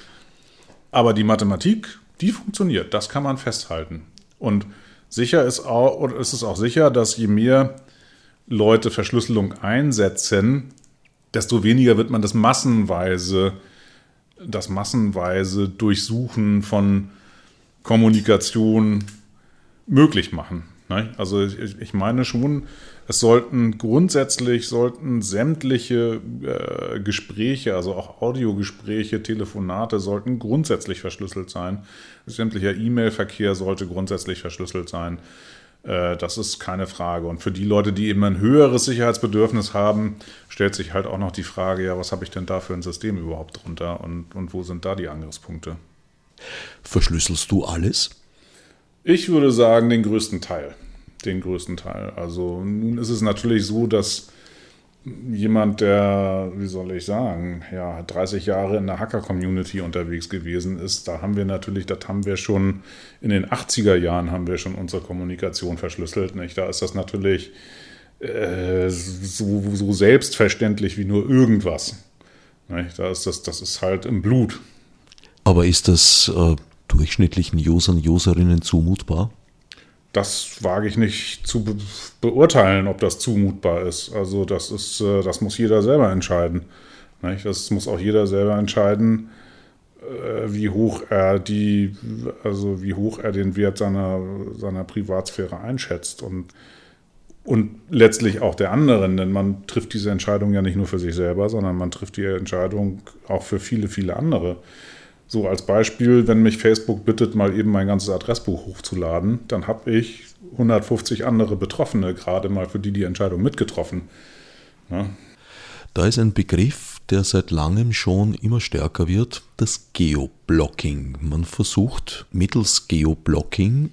Aber die Mathematik, die funktioniert, das kann man festhalten. Und sicher ist, auch, oder ist es auch sicher, dass je mehr Leute Verschlüsselung einsetzen, desto weniger wird man das massenweise, das massenweise Durchsuchen von Kommunikation möglich machen. Ne? Also ich meine schon, es sollten grundsätzlich sollten sämtliche äh, Gespräche, also auch Audiogespräche, Telefonate, sollten grundsätzlich verschlüsselt sein. Sämtlicher E-Mail-Verkehr sollte grundsätzlich verschlüsselt sein. Äh, das ist keine Frage. Und für die Leute, die eben ein höheres Sicherheitsbedürfnis haben, stellt sich halt auch noch die Frage, ja, was habe ich denn da für ein System überhaupt drunter und, und wo sind da die Angriffspunkte? Verschlüsselst du alles? Ich würde sagen, den größten Teil den größten Teil. Also nun ist es natürlich so, dass jemand, der, wie soll ich sagen, ja, 30 Jahre in der Hacker-Community unterwegs gewesen ist, da haben wir natürlich, das haben wir schon in den 80er Jahren haben wir schon unsere Kommunikation verschlüsselt. Nicht? Da ist das natürlich äh, so, so, selbstverständlich wie nur irgendwas. Nicht? Da ist das, das ist halt im Blut. Aber ist das äh, durchschnittlichen Usern, Userinnen zumutbar? Das wage ich nicht zu be beurteilen, ob das zumutbar ist. Also das ist, äh, das muss jeder selber entscheiden. Nicht? Das muss auch jeder selber entscheiden, äh, wie hoch er die, also wie hoch er den Wert seiner, seiner Privatsphäre einschätzt und, und letztlich auch der anderen, denn man trifft diese Entscheidung ja nicht nur für sich selber, sondern man trifft die Entscheidung auch für viele, viele andere. So als Beispiel, wenn mich Facebook bittet, mal eben mein ganzes Adressbuch hochzuladen, dann habe ich 150 andere Betroffene gerade mal für die die Entscheidung mitgetroffen. Ja. Da ist ein Begriff, der seit langem schon immer stärker wird, das Geoblocking. Man versucht mittels Geoblocking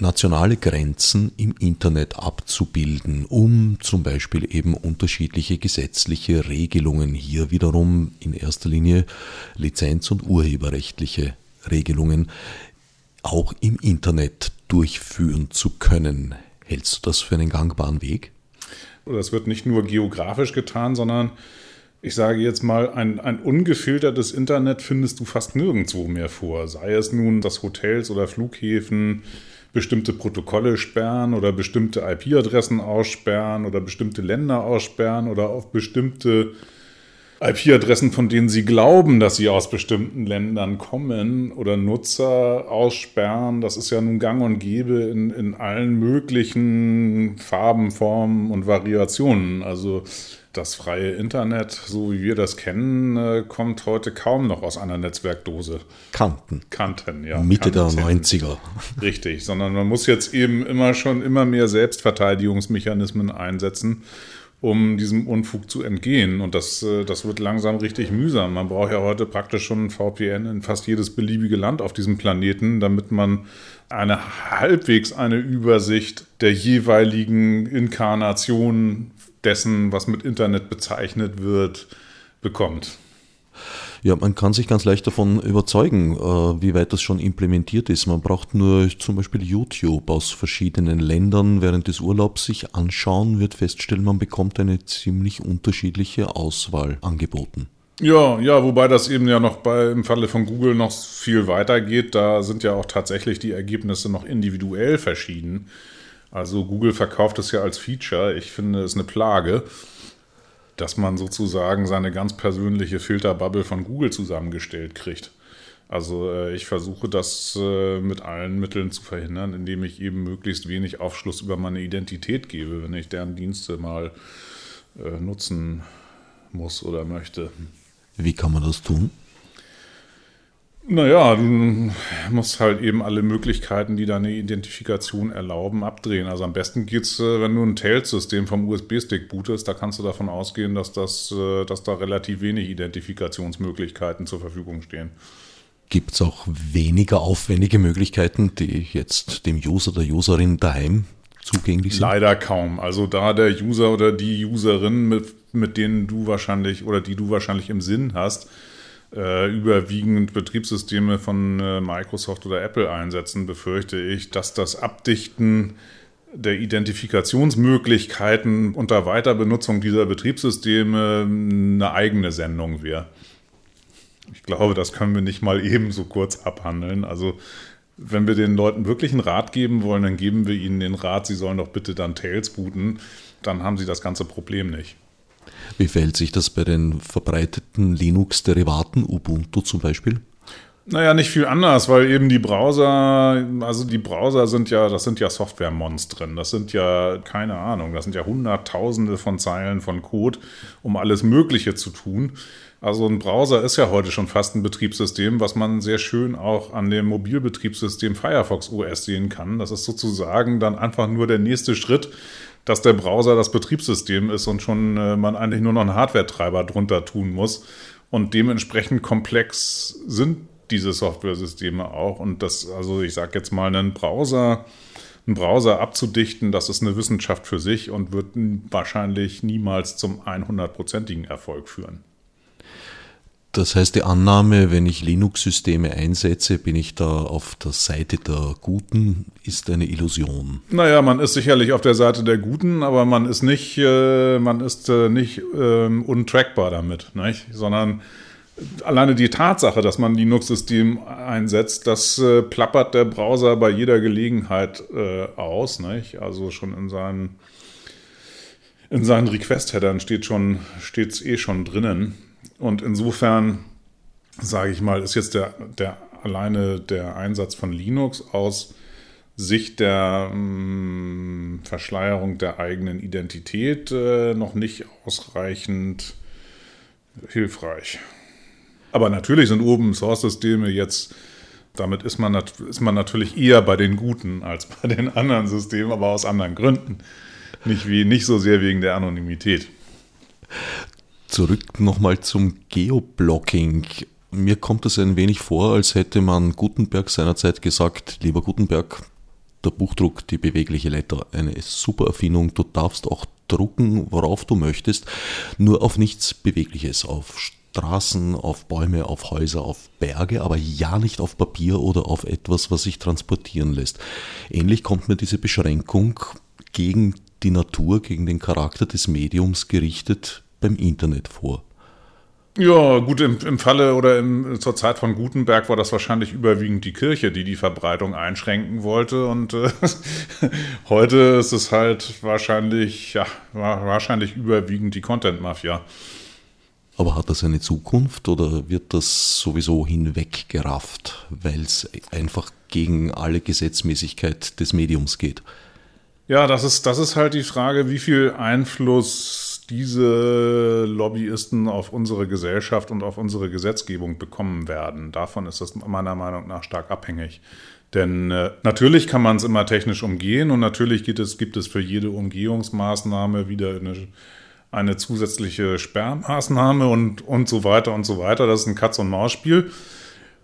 nationale Grenzen im Internet abzubilden, um zum Beispiel eben unterschiedliche gesetzliche Regelungen, hier wiederum in erster Linie Lizenz- und urheberrechtliche Regelungen, auch im Internet durchführen zu können. Hältst du das für einen gangbaren Weg? Das wird nicht nur geografisch getan, sondern ich sage jetzt mal, ein, ein ungefiltertes Internet findest du fast nirgendwo mehr vor. Sei es nun, dass Hotels oder Flughäfen bestimmte Protokolle sperren oder bestimmte IP-Adressen aussperren oder bestimmte Länder aussperren oder auf bestimmte IP-Adressen, von denen sie glauben, dass sie aus bestimmten Ländern kommen oder Nutzer aussperren. Das ist ja nun gang und gäbe in, in allen möglichen Farben, Formen und Variationen. Also das freie Internet, so wie wir das kennen, äh, kommt heute kaum noch aus einer Netzwerkdose. Kanten. Kanten, ja. Mitte Kanten. der 90er. Richtig, sondern man muss jetzt eben immer schon immer mehr Selbstverteidigungsmechanismen einsetzen, um diesem Unfug zu entgehen. Und das, äh, das wird langsam richtig mühsam. Man braucht ja heute praktisch schon ein VPN in fast jedes beliebige Land auf diesem Planeten, damit man eine halbwegs eine Übersicht der jeweiligen Inkarnationen dessen, was mit Internet bezeichnet wird, bekommt. Ja, man kann sich ganz leicht davon überzeugen, äh, wie weit das schon implementiert ist. Man braucht nur zum Beispiel YouTube aus verschiedenen Ländern während des Urlaubs sich anschauen, wird feststellen, man bekommt eine ziemlich unterschiedliche Auswahl angeboten. Ja, ja, wobei das eben ja noch bei, im Falle von Google noch viel weiter geht. Da sind ja auch tatsächlich die Ergebnisse noch individuell verschieden. Also Google verkauft es ja als Feature. Ich finde es eine Plage dass man sozusagen seine ganz persönliche Filterbubble von Google zusammengestellt kriegt. Also äh, ich versuche das äh, mit allen Mitteln zu verhindern, indem ich eben möglichst wenig Aufschluss über meine Identität gebe, wenn ich deren Dienste mal äh, nutzen muss oder möchte. Wie kann man das tun? Naja, du musst halt eben alle Möglichkeiten, die deine Identifikation erlauben, abdrehen. Also am besten geht's, äh, wenn du ein Tails-System vom USB-Stick bootest, da kannst du davon ausgehen, dass, das, äh, dass da relativ wenig Identifikationsmöglichkeiten zur Verfügung stehen. Gibt es auch weniger aufwendige Möglichkeiten, die jetzt dem User oder Userin daheim zugänglich sind? Leider kaum. Also da der User oder die Userin, mit, mit denen du wahrscheinlich oder die du wahrscheinlich im Sinn hast, äh, überwiegend Betriebssysteme von äh, Microsoft oder Apple einsetzen, befürchte ich, dass das Abdichten der Identifikationsmöglichkeiten unter Weiterbenutzung dieser Betriebssysteme eine eigene Sendung wäre. Ich glaube, das können wir nicht mal eben so kurz abhandeln. Also wenn wir den Leuten wirklich einen Rat geben wollen, dann geben wir ihnen den Rat, sie sollen doch bitte dann Tails booten. Dann haben sie das ganze Problem nicht. Wie verhält sich das bei den verbreiteten Linux-Derivaten, Ubuntu zum Beispiel? Naja, nicht viel anders, weil eben die Browser, also die Browser sind ja, das sind ja Software-Monstren. Das sind ja, keine Ahnung, das sind ja Hunderttausende von Zeilen von Code, um alles Mögliche zu tun. Also ein Browser ist ja heute schon fast ein Betriebssystem, was man sehr schön auch an dem Mobilbetriebssystem Firefox OS sehen kann. Das ist sozusagen dann einfach nur der nächste Schritt dass der Browser das Betriebssystem ist und schon äh, man eigentlich nur noch einen Hardware-Treiber drunter tun muss. Und dementsprechend komplex sind diese Software-Systeme auch. Und das, also ich sage jetzt mal, einen Browser, einen Browser abzudichten, das ist eine Wissenschaft für sich und wird wahrscheinlich niemals zum 100%igen Erfolg führen. Das heißt, die Annahme, wenn ich Linux-Systeme einsetze, bin ich da auf der Seite der Guten, ist eine Illusion. Naja, man ist sicherlich auf der Seite der Guten, aber man ist nicht, äh, man ist äh, nicht äh, untrackbar damit, nicht? sondern alleine die Tatsache, dass man Linux-System einsetzt, das äh, plappert der Browser bei jeder Gelegenheit äh, aus. Nicht? Also schon in seinen, in seinen Request-Headern steht schon, steht's eh schon drinnen. Und insofern, sage ich mal, ist jetzt der, der alleine der Einsatz von Linux aus Sicht der mh, hm, Verschleierung der eigenen Identität äh, noch nicht ausreichend hilfreich. Aber natürlich sind Open Source Systeme jetzt, damit ist man, ist man natürlich eher bei den Guten als bei den anderen Systemen, aber aus anderen Gründen. Nicht, wie, nicht so sehr wegen der Anonymität. Zurück nochmal zum Geoblocking. Mir kommt es ein wenig vor, als hätte man Gutenberg seinerzeit gesagt, lieber Gutenberg, der Buchdruck, die bewegliche Letter, eine super Erfindung. Du darfst auch drucken, worauf du möchtest, nur auf nichts Bewegliches, auf Straßen, auf Bäume, auf Häuser, auf Berge, aber ja nicht auf Papier oder auf etwas, was sich transportieren lässt. Ähnlich kommt mir diese Beschränkung gegen die Natur, gegen den Charakter des Mediums gerichtet beim Internet vor? Ja, gut, im, im Falle oder im, zur Zeit von Gutenberg war das wahrscheinlich überwiegend die Kirche, die die Verbreitung einschränken wollte. Und äh, heute ist es halt wahrscheinlich, ja, wahrscheinlich überwiegend die Content-Mafia. Aber hat das eine Zukunft oder wird das sowieso hinweggerafft, weil es einfach gegen alle Gesetzmäßigkeit des Mediums geht? Ja, das ist, das ist halt die Frage, wie viel Einfluss diese Lobbyisten auf unsere Gesellschaft und auf unsere Gesetzgebung bekommen werden. Davon ist das meiner Meinung nach stark abhängig. Denn äh, natürlich kann man es immer technisch umgehen und natürlich gibt es, gibt es für jede Umgehungsmaßnahme wieder eine, eine zusätzliche Sperrmaßnahme und, und so weiter und so weiter. Das ist ein Katz-und-Maus-Spiel.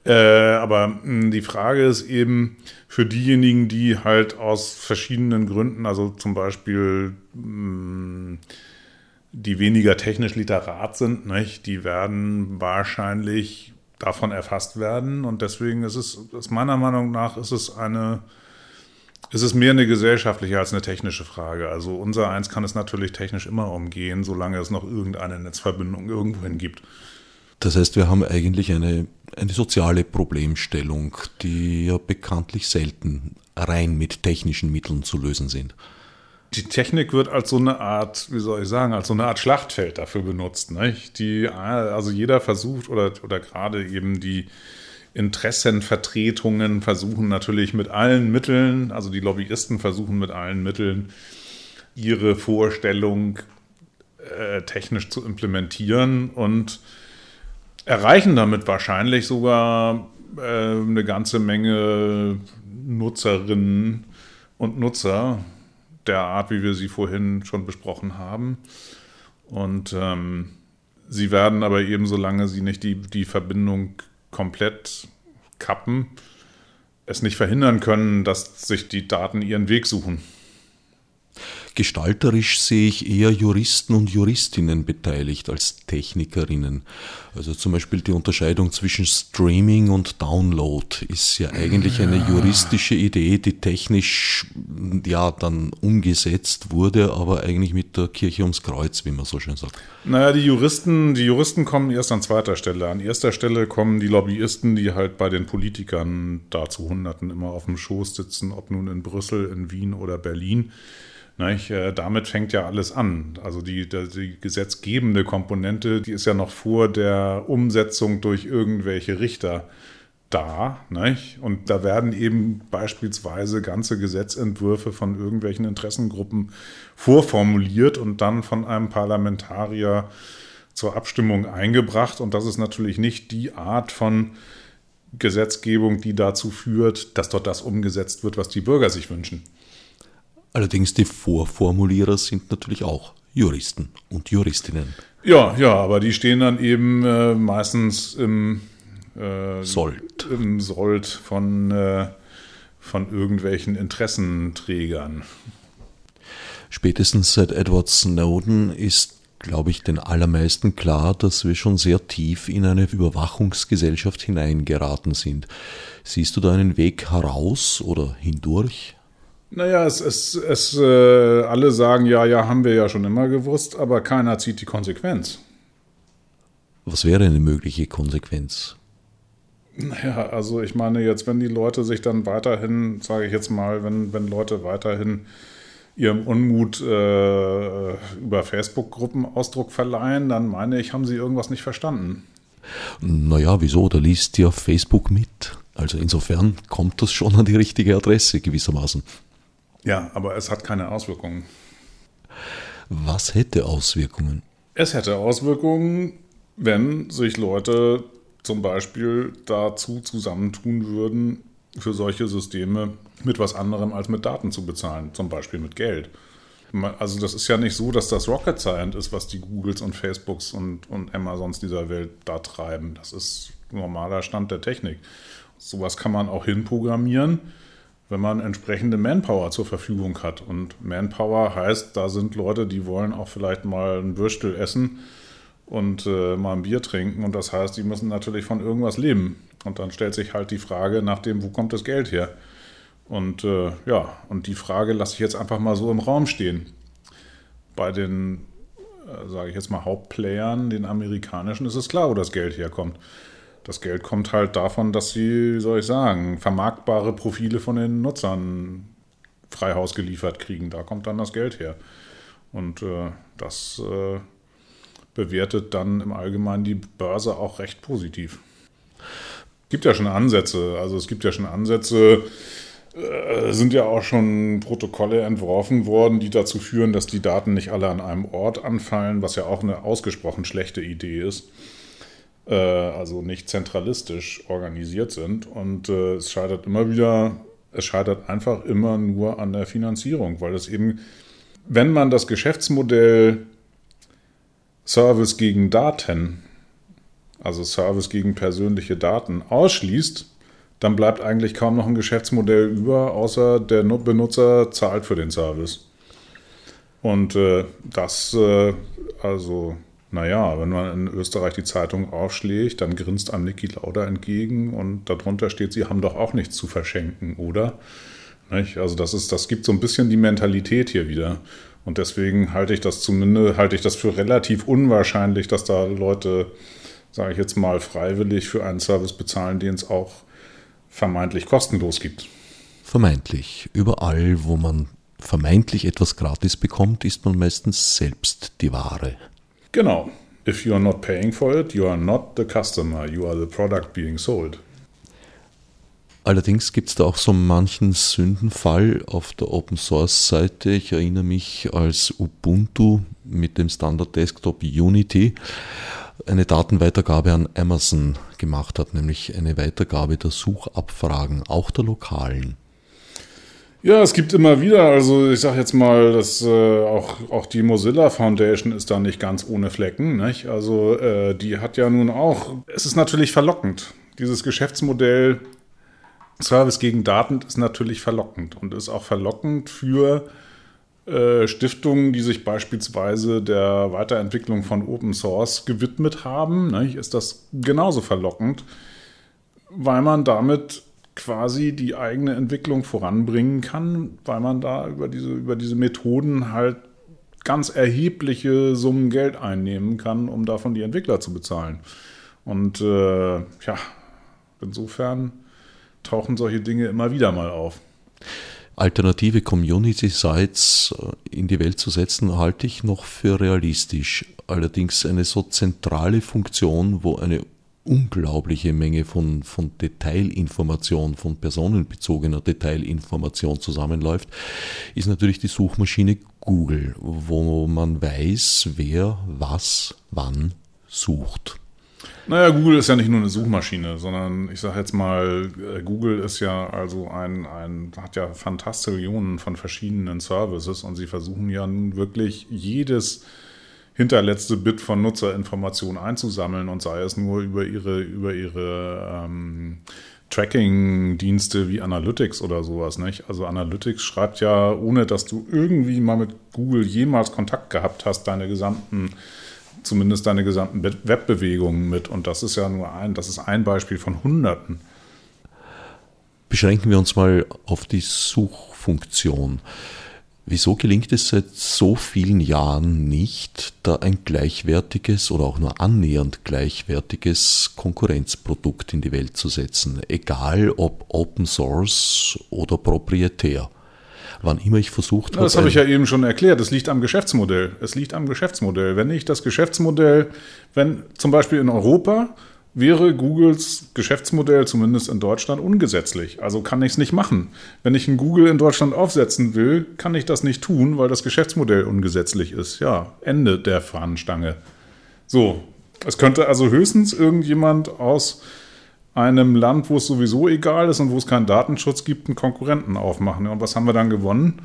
Äh, aber mh, hm, die Frage ist eben für diejenigen, die halt aus verschiedenen Gründen, also zum Beispiel mh, hm, die weniger technisch literat sind, nicht, die werden wahrscheinlich davon erfasst werden. Und deswegen ist es, ist meiner Meinung nach, ist es eine, ist es mehr eine gesellschaftliche als eine technische Frage. Also unser Eins kann es natürlich technisch immer umgehen, solange es noch irgendeine Netzverbindung irgendwohin gibt. Das heißt, wir haben eigentlich eine, eine soziale Problemstellung, die ja bekanntlich selten rein mit technischen Mitteln zu lösen sind die Technik wird als so eine Art, wie soll ich sagen, als so eine Art Schlachtfeld dafür benutzt. Nicht? Die, also jeder versucht oder, oder gerade eben die Interessenvertretungen versuchen natürlich mit allen Mitteln, also die Lobbyisten versuchen mit allen Mitteln, ihre Vorstellung äh, technisch zu implementieren und erreichen damit wahrscheinlich sogar äh, eine ganze Menge Nutzerinnen und Nutzer, der Art, wie wir sie vorhin schon besprochen haben. Und ähm, sie werden aber eben, solange sie nicht die, die Verbindung komplett kappen, es nicht verhindern können, dass sich die Daten ihren Weg suchen. Gestalterisch sehe ich eher Juristen und Juristinnen beteiligt als Technikerinnen. Also zum Beispiel die Unterscheidung zwischen Streaming und Download ist ja eigentlich eine juristische Idee, die technisch ja dann umgesetzt wurde, aber eigentlich mit der Kirche ums Kreuz, wie man so schön sagt. Naja, die Juristen, die Juristen kommen erst an zweiter Stelle. An erster Stelle kommen die Lobbyisten, die halt bei den Politikern da zu Hunderten immer auf dem Schoß sitzen, ob nun in Brüssel, in Wien oder Berlin. Nicht? Äh, damit fängt ja alles an. Also die, die gesetzgebende Komponente, die ist ja noch vor der Umsetzung durch irgendwelche Richter da. Nicht? Und da werden eben beispielsweise ganze Gesetzentwürfe von irgendwelchen Interessengruppen vorformuliert und dann von einem Parlamentarier zur Abstimmung eingebracht. Und das ist natürlich nicht die Art von Gesetzgebung, die dazu führt, dass dort das umgesetzt wird, was die Bürger sich wünschen. Allerdings die Vorformulierer sind natürlich auch Juristen und Juristinnen. Ja, ja, aber die stehen dann eben äh, meistens im äh, Sold. Im Sold von, äh, von irgendwelchen Interessenträgern. Spätestens seit Edward Snowden ist, glaube ich, den allermeisten klar, dass wir schon sehr tief in eine Überwachungsgesellschaft hineingeraten sind. Siehst du da einen Weg heraus oder hindurch? Naja, es, es, es äh, alle sagen, ja, ja, haben wir ja schon immer gewusst, aber keiner zieht die Konsequenz. Was wäre eine mögliche Konsequenz? Naja, also ich meine jetzt, wenn die Leute sich dann weiterhin, sage ich jetzt mal, wenn, wenn Leute weiterhin ihrem Unmut äh, über Facebook-Gruppen Ausdruck verleihen, dann meine ich, haben sie irgendwas nicht verstanden. Naja, wieso? Da liest ja Facebook mit. Also insofern kommt das schon an die richtige Adresse gewissermaßen. Ja, aber es hat keine Auswirkungen. Was hätte Auswirkungen? Es hätte Auswirkungen, wenn sich Leute zum Beispiel dazu zusammentun würden, für solche Systeme mit was anderem als mit Daten zu bezahlen, zum Beispiel mit Geld. Also das ist ja nicht so, dass das Rocket Science ist, was die Googles und Facebooks und, und Amazons dieser Welt da treiben. Das ist normaler Stand der Technik. Sowas kann man auch hinprogrammieren wenn man entsprechende Manpower zur Verfügung hat. Und Manpower heißt, da sind Leute, die wollen auch vielleicht mal ein Würstel essen und äh, mal ein Bier trinken. Und das heißt, die müssen natürlich von irgendwas leben. Und dann stellt sich halt die Frage nach dem, wo kommt das Geld her? Und äh, ja, und die Frage lasse ich jetzt einfach mal so im Raum stehen. Bei den, äh, sage ich jetzt mal, Hauptplayern, den amerikanischen, ist es klar, wo das Geld herkommt. Das Geld kommt halt davon, dass sie, soll ich sagen, vermarktbare Profile von den Nutzern frei Haus geliefert kriegen. Da kommt dann das Geld her. Und äh, das äh, bewertet dann im Allgemeinen die Börse auch recht positiv. Es gibt ja schon Ansätze. Also es gibt ja schon Ansätze, äh, sind ja auch schon Protokolle entworfen worden, die dazu führen, dass die Daten nicht alle an einem Ort anfallen, was ja auch eine ausgesprochen schlechte Idee ist. Äh, also nicht zentralistisch organisiert sind. Und äh, es scheitert immer wieder, es scheitert einfach immer nur an der Finanzierung, weil es eben, wenn man das Geschäftsmodell Service gegen Daten, also Service gegen persönliche Daten, ausschließt, dann bleibt eigentlich kaum noch ein Geschäftsmodell über, außer der Benutzer zahlt für den Service. Und äh, das, äh, also, naja, wenn man in Österreich die Zeitung aufschlägt, dann grinst einem Niki Lauda entgegen und darunter steht, sie haben doch auch nichts zu verschenken, oder? Nicht? Also das ist, das gibt so ein bisschen die Mentalität hier wieder. Und deswegen halte ich das zumindest, halte ich das für relativ unwahrscheinlich, dass da Leute, sage ich jetzt mal, freiwillig für einen Service bezahlen, den es auch vermeintlich kostenlos gibt. Vermeintlich. Überall, wo man vermeintlich etwas gratis bekommt, ist man meistens selbst die Ware. Genau. If you are not paying for it, you are not the customer, you are the product being sold. Allerdings gibt es da auch so manchen Sündenfall auf der Open Source Seite. Ich erinnere mich, als Ubuntu mit dem Standard Desktop Unity eine Datenweitergabe an Amazon gemacht hat, nämlich eine Weitergabe der Suchabfragen, auch der lokalen. Ja, es gibt immer wieder, also ich sage jetzt mal, dass äh, auch, auch die Mozilla Foundation ist da nicht ganz ohne Flecken. Nicht? Also äh, die hat ja nun auch, es ist natürlich verlockend. Dieses Geschäftsmodell Service gegen Daten ist natürlich verlockend und ist auch verlockend für äh, Stiftungen, die sich beispielsweise der Weiterentwicklung von Open Source gewidmet haben. Nicht? Ist das genauso verlockend, weil man damit quasi die eigene Entwicklung voranbringen kann, weil man da über diese, über diese Methoden halt ganz erhebliche Summen Geld einnehmen kann, um davon die Entwickler zu bezahlen. Und äh, ja, insofern tauchen solche Dinge immer wieder mal auf. Alternative Community-Sites äh, in die Welt zu setzen, halte ich noch für realistisch. Allerdings eine so zentrale Funktion, wo eine unglaubliche Menge von, von Detailinformation, von personenbezogener Detailinformation zusammenläuft, ist natürlich die Suchmaschine Google, wo man weiß, wer was wann sucht. Naja, Google ist ja nicht nur eine Suchmaschine, sondern ich sage jetzt mal, äh, Google ist ja also ein, ein, hat ja Fantastillionen von verschiedenen Services und sie versuchen ja nun wirklich jedes hinterletzte Bit von Nutzerinformationen einzusammeln und sei es nur über ihre, über ihre ähm, Tracking-Dienste wie Analytics oder sowas. Nicht? Also Analytics schreibt ja, ohne dass du irgendwie mal mit Google jemals Kontakt gehabt hast, deine gesamten, zumindest deine gesamten Webbewegungen mit. Und das ist ja nur ein, das ist ein Beispiel von Hunderten. Beschränken wir uns mal auf die Suchfunktion. Wieso gelingt es seit so vielen Jahren nicht, da ein gleichwertiges oder auch nur annähernd gleichwertiges Konkurrenzprodukt in die Welt zu setzen, egal ob Open Source oder proprietär? Wann immer ich versucht habe. Das habe ich ja eben schon erklärt. Es liegt am Geschäftsmodell. Es liegt am Geschäftsmodell. Wenn ich das Geschäftsmodell, wenn zum Beispiel in Europa wäre Googles Geschäftsmodell zumindest in Deutschland ungesetzlich. Also kann ich es nicht machen. Wenn ich ein Google in Deutschland aufsetzen will, kann ich das nicht tun, weil das Geschäftsmodell ungesetzlich ist. Ja, Ende der Fahnenstange. So, es könnte also höchstens irgendjemand aus einem Land, wo es sowieso egal ist und wo es keinen Datenschutz gibt, einen Konkurrenten aufmachen. Und was haben wir dann gewonnen?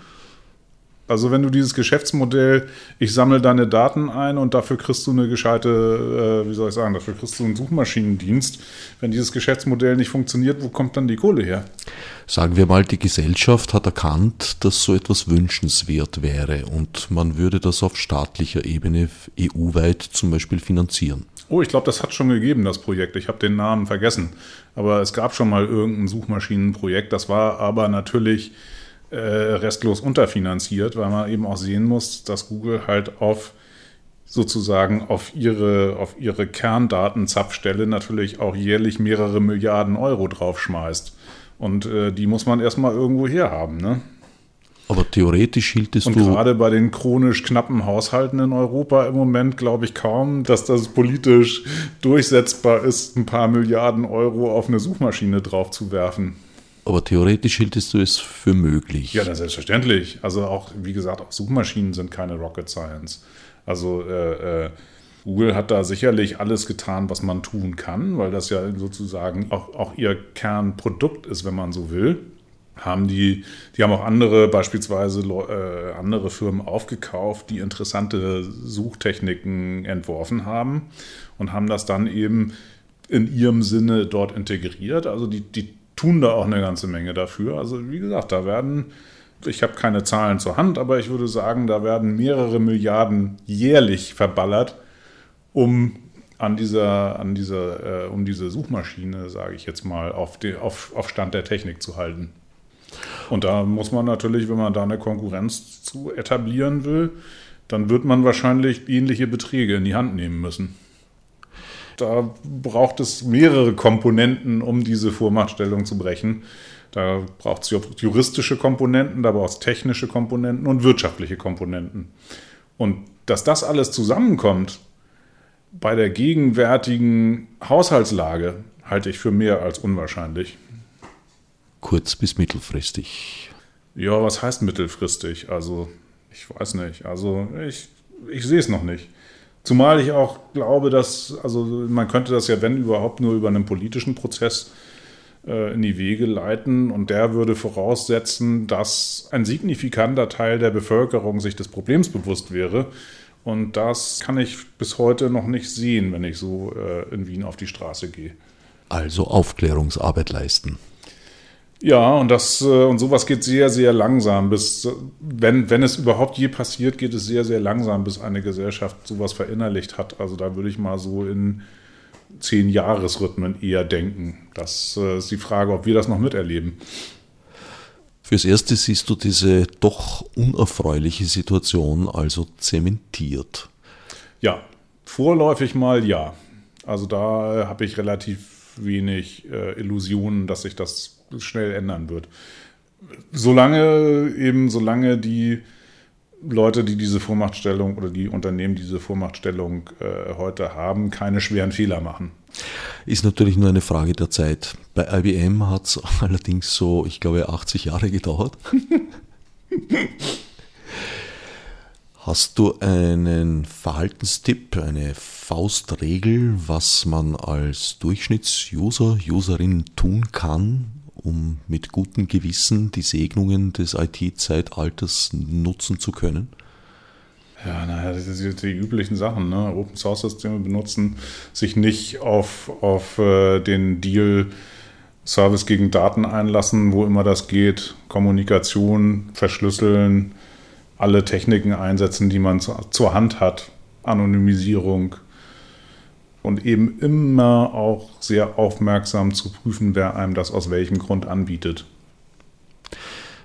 Also wenn du dieses Geschäftsmodell, ich sammle deine Daten ein und dafür kriegst du eine gescheite, äh, wie soll ich sagen, dafür kriegst du einen Suchmaschinendienst. Wenn dieses Geschäftsmodell nicht funktioniert, wo kommt dann die Kohle her? Sagen wir mal, die Gesellschaft hat erkannt, dass so etwas wünschenswert wäre und man würde das auf staatlicher Ebene EU-weit zum Beispiel finanzieren. Oh, ich glaube, das hat schon gegeben, das Projekt. Ich habe den Namen vergessen. Aber es gab schon mal irgendein Suchmaschinenprojekt. Das war aber natürlich äh, restlos unterfinanziert, weil man eben auch sehen muss, dass Google halt auf sozusagen auf ihre, auf ihre Kerndatenzapfstelle natürlich auch jährlich mehrere Milliarden Euro draufschmeißt. Und äh, die muss man erstmal irgendwo herhaben, ne? Aber theoretisch hielt es Und du. gerade bei den chronisch knappen Haushalten in Europa im Moment glaube ich kaum, dass das politisch durchsetzbar ist, ein paar Milliarden Euro auf eine Suchmaschine draufzuwerfen. Aber theoretisch hieltest du es für möglich. Ja, selbstverständlich. Also auch, wie gesagt, auch Suchmaschinen sind keine Rocket Science. Also äh, äh, Google hat da sicherlich alles getan, was man tun kann, weil das ja sozusagen auch, auch ihr Kernprodukt ist, wenn man so will. Haben die, die haben auch andere, beispielsweise äh, andere Firmen aufgekauft, die interessante Suchtechniken entworfen haben und haben das dann eben in ihrem Sinne dort integriert. Also die, die tun da auch eine ganze Menge dafür. Also wie gesagt, da werden ich habe keine Zahlen zur Hand, aber ich würde sagen, da werden mehrere Milliarden jährlich verballert, um an dieser, an dieser, äh, um diese Suchmaschine, sage ich jetzt mal, auf, die, auf, auf Stand der Technik zu halten. Und da muss man natürlich, wenn man da eine Konkurrenz zu etablieren will, dann wird man wahrscheinlich ähnliche Beträge in die Hand nehmen müssen. Da braucht es mehrere Komponenten, um diese Vormachtstellung zu brechen. Da braucht es juristische Komponenten, da braucht es technische Komponenten und wirtschaftliche Komponenten. Und dass das alles zusammenkommt bei der gegenwärtigen Haushaltslage, halte ich für mehr als unwahrscheinlich. Kurz bis mittelfristig. Ja, was heißt mittelfristig? Also, ich weiß nicht. Also, ich, ich sehe es noch nicht. Zumal ich auch glaube, dass, also man könnte das ja, wenn überhaupt, nur über einen politischen Prozess äh, in die Wege leiten. Und der würde voraussetzen, dass ein signifikanter Teil der Bevölkerung sich des Problems bewusst wäre. Und das kann ich bis heute noch nicht sehen, wenn ich so äh, in Wien auf die Straße gehe. Also Aufklärungsarbeit leisten. Ja, und das äh, und sowas geht sehr, sehr langsam. Bis wenn, wenn es überhaupt je passiert, geht es sehr, sehr langsam, bis eine Gesellschaft sowas verinnerlicht hat. Also da würde ich mal so in zehn Jahresrhythmen eher denken. Das äh, ist die Frage, ob wir das noch miterleben. Fürs Erste siehst du diese doch unerfreuliche Situation also zementiert. Ja, vorläufig mal ja. Also da habe ich relativ wenig äh, Illusionen, dass sich das schnell ändern wird. Solange eben, solange die Leute, die diese Vormachtstellung oder die Unternehmen diese Vormachtstellung äh, heute haben, keine schweren Fehler machen. Ist natürlich nur eine Frage der Zeit. Bei IBM hat es allerdings so, ich glaube, 80 Jahre gedauert. Hast du einen Verhaltenstipp, eine Faustregel, was man als Durchschnittsuser, Userin tun kann, um mit gutem Gewissen die Segnungen des IT-Zeitalters nutzen zu können? Ja, naja, das sind die üblichen Sachen. Ne? Open Source Systeme benutzen, sich nicht auf, auf äh, den Deal Service gegen Daten einlassen, wo immer das geht, Kommunikation verschlüsseln, alle Techniken einsetzen, die man zu, zur Hand hat, Anonymisierung, und eben immer auch sehr aufmerksam zu prüfen, wer einem das aus welchem Grund anbietet.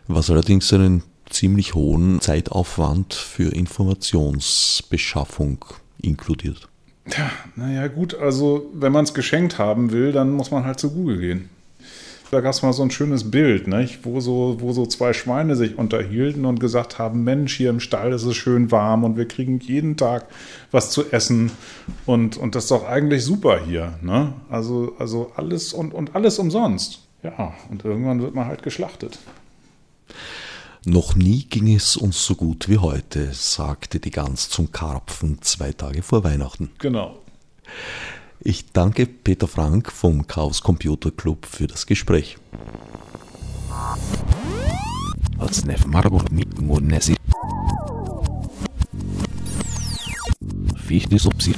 Was allerdings einen ziemlich hohen Zeitaufwand für Informationsbeschaffung inkludiert. Ja, naja, gut, also wenn man es geschenkt haben will, dann muss man halt zu Google gehen. Da gab es mal so ein schönes Bild, nicht? Wo, so, wo so zwei Schweine sich unterhielten und gesagt haben: Mensch, hier im Stall ist es schön warm und wir kriegen jeden Tag was zu essen. Und, und das ist doch eigentlich super hier. Ne? Also, also alles und, und alles umsonst. Ja, und irgendwann wird man halt geschlachtet. Noch nie ging es uns so gut wie heute, sagte die Gans zum Karpfen zwei Tage vor Weihnachten. Genau. Ich danke Peter Frank vom Chaos Computer Club für das Gespräch. Wichtig, ob Sie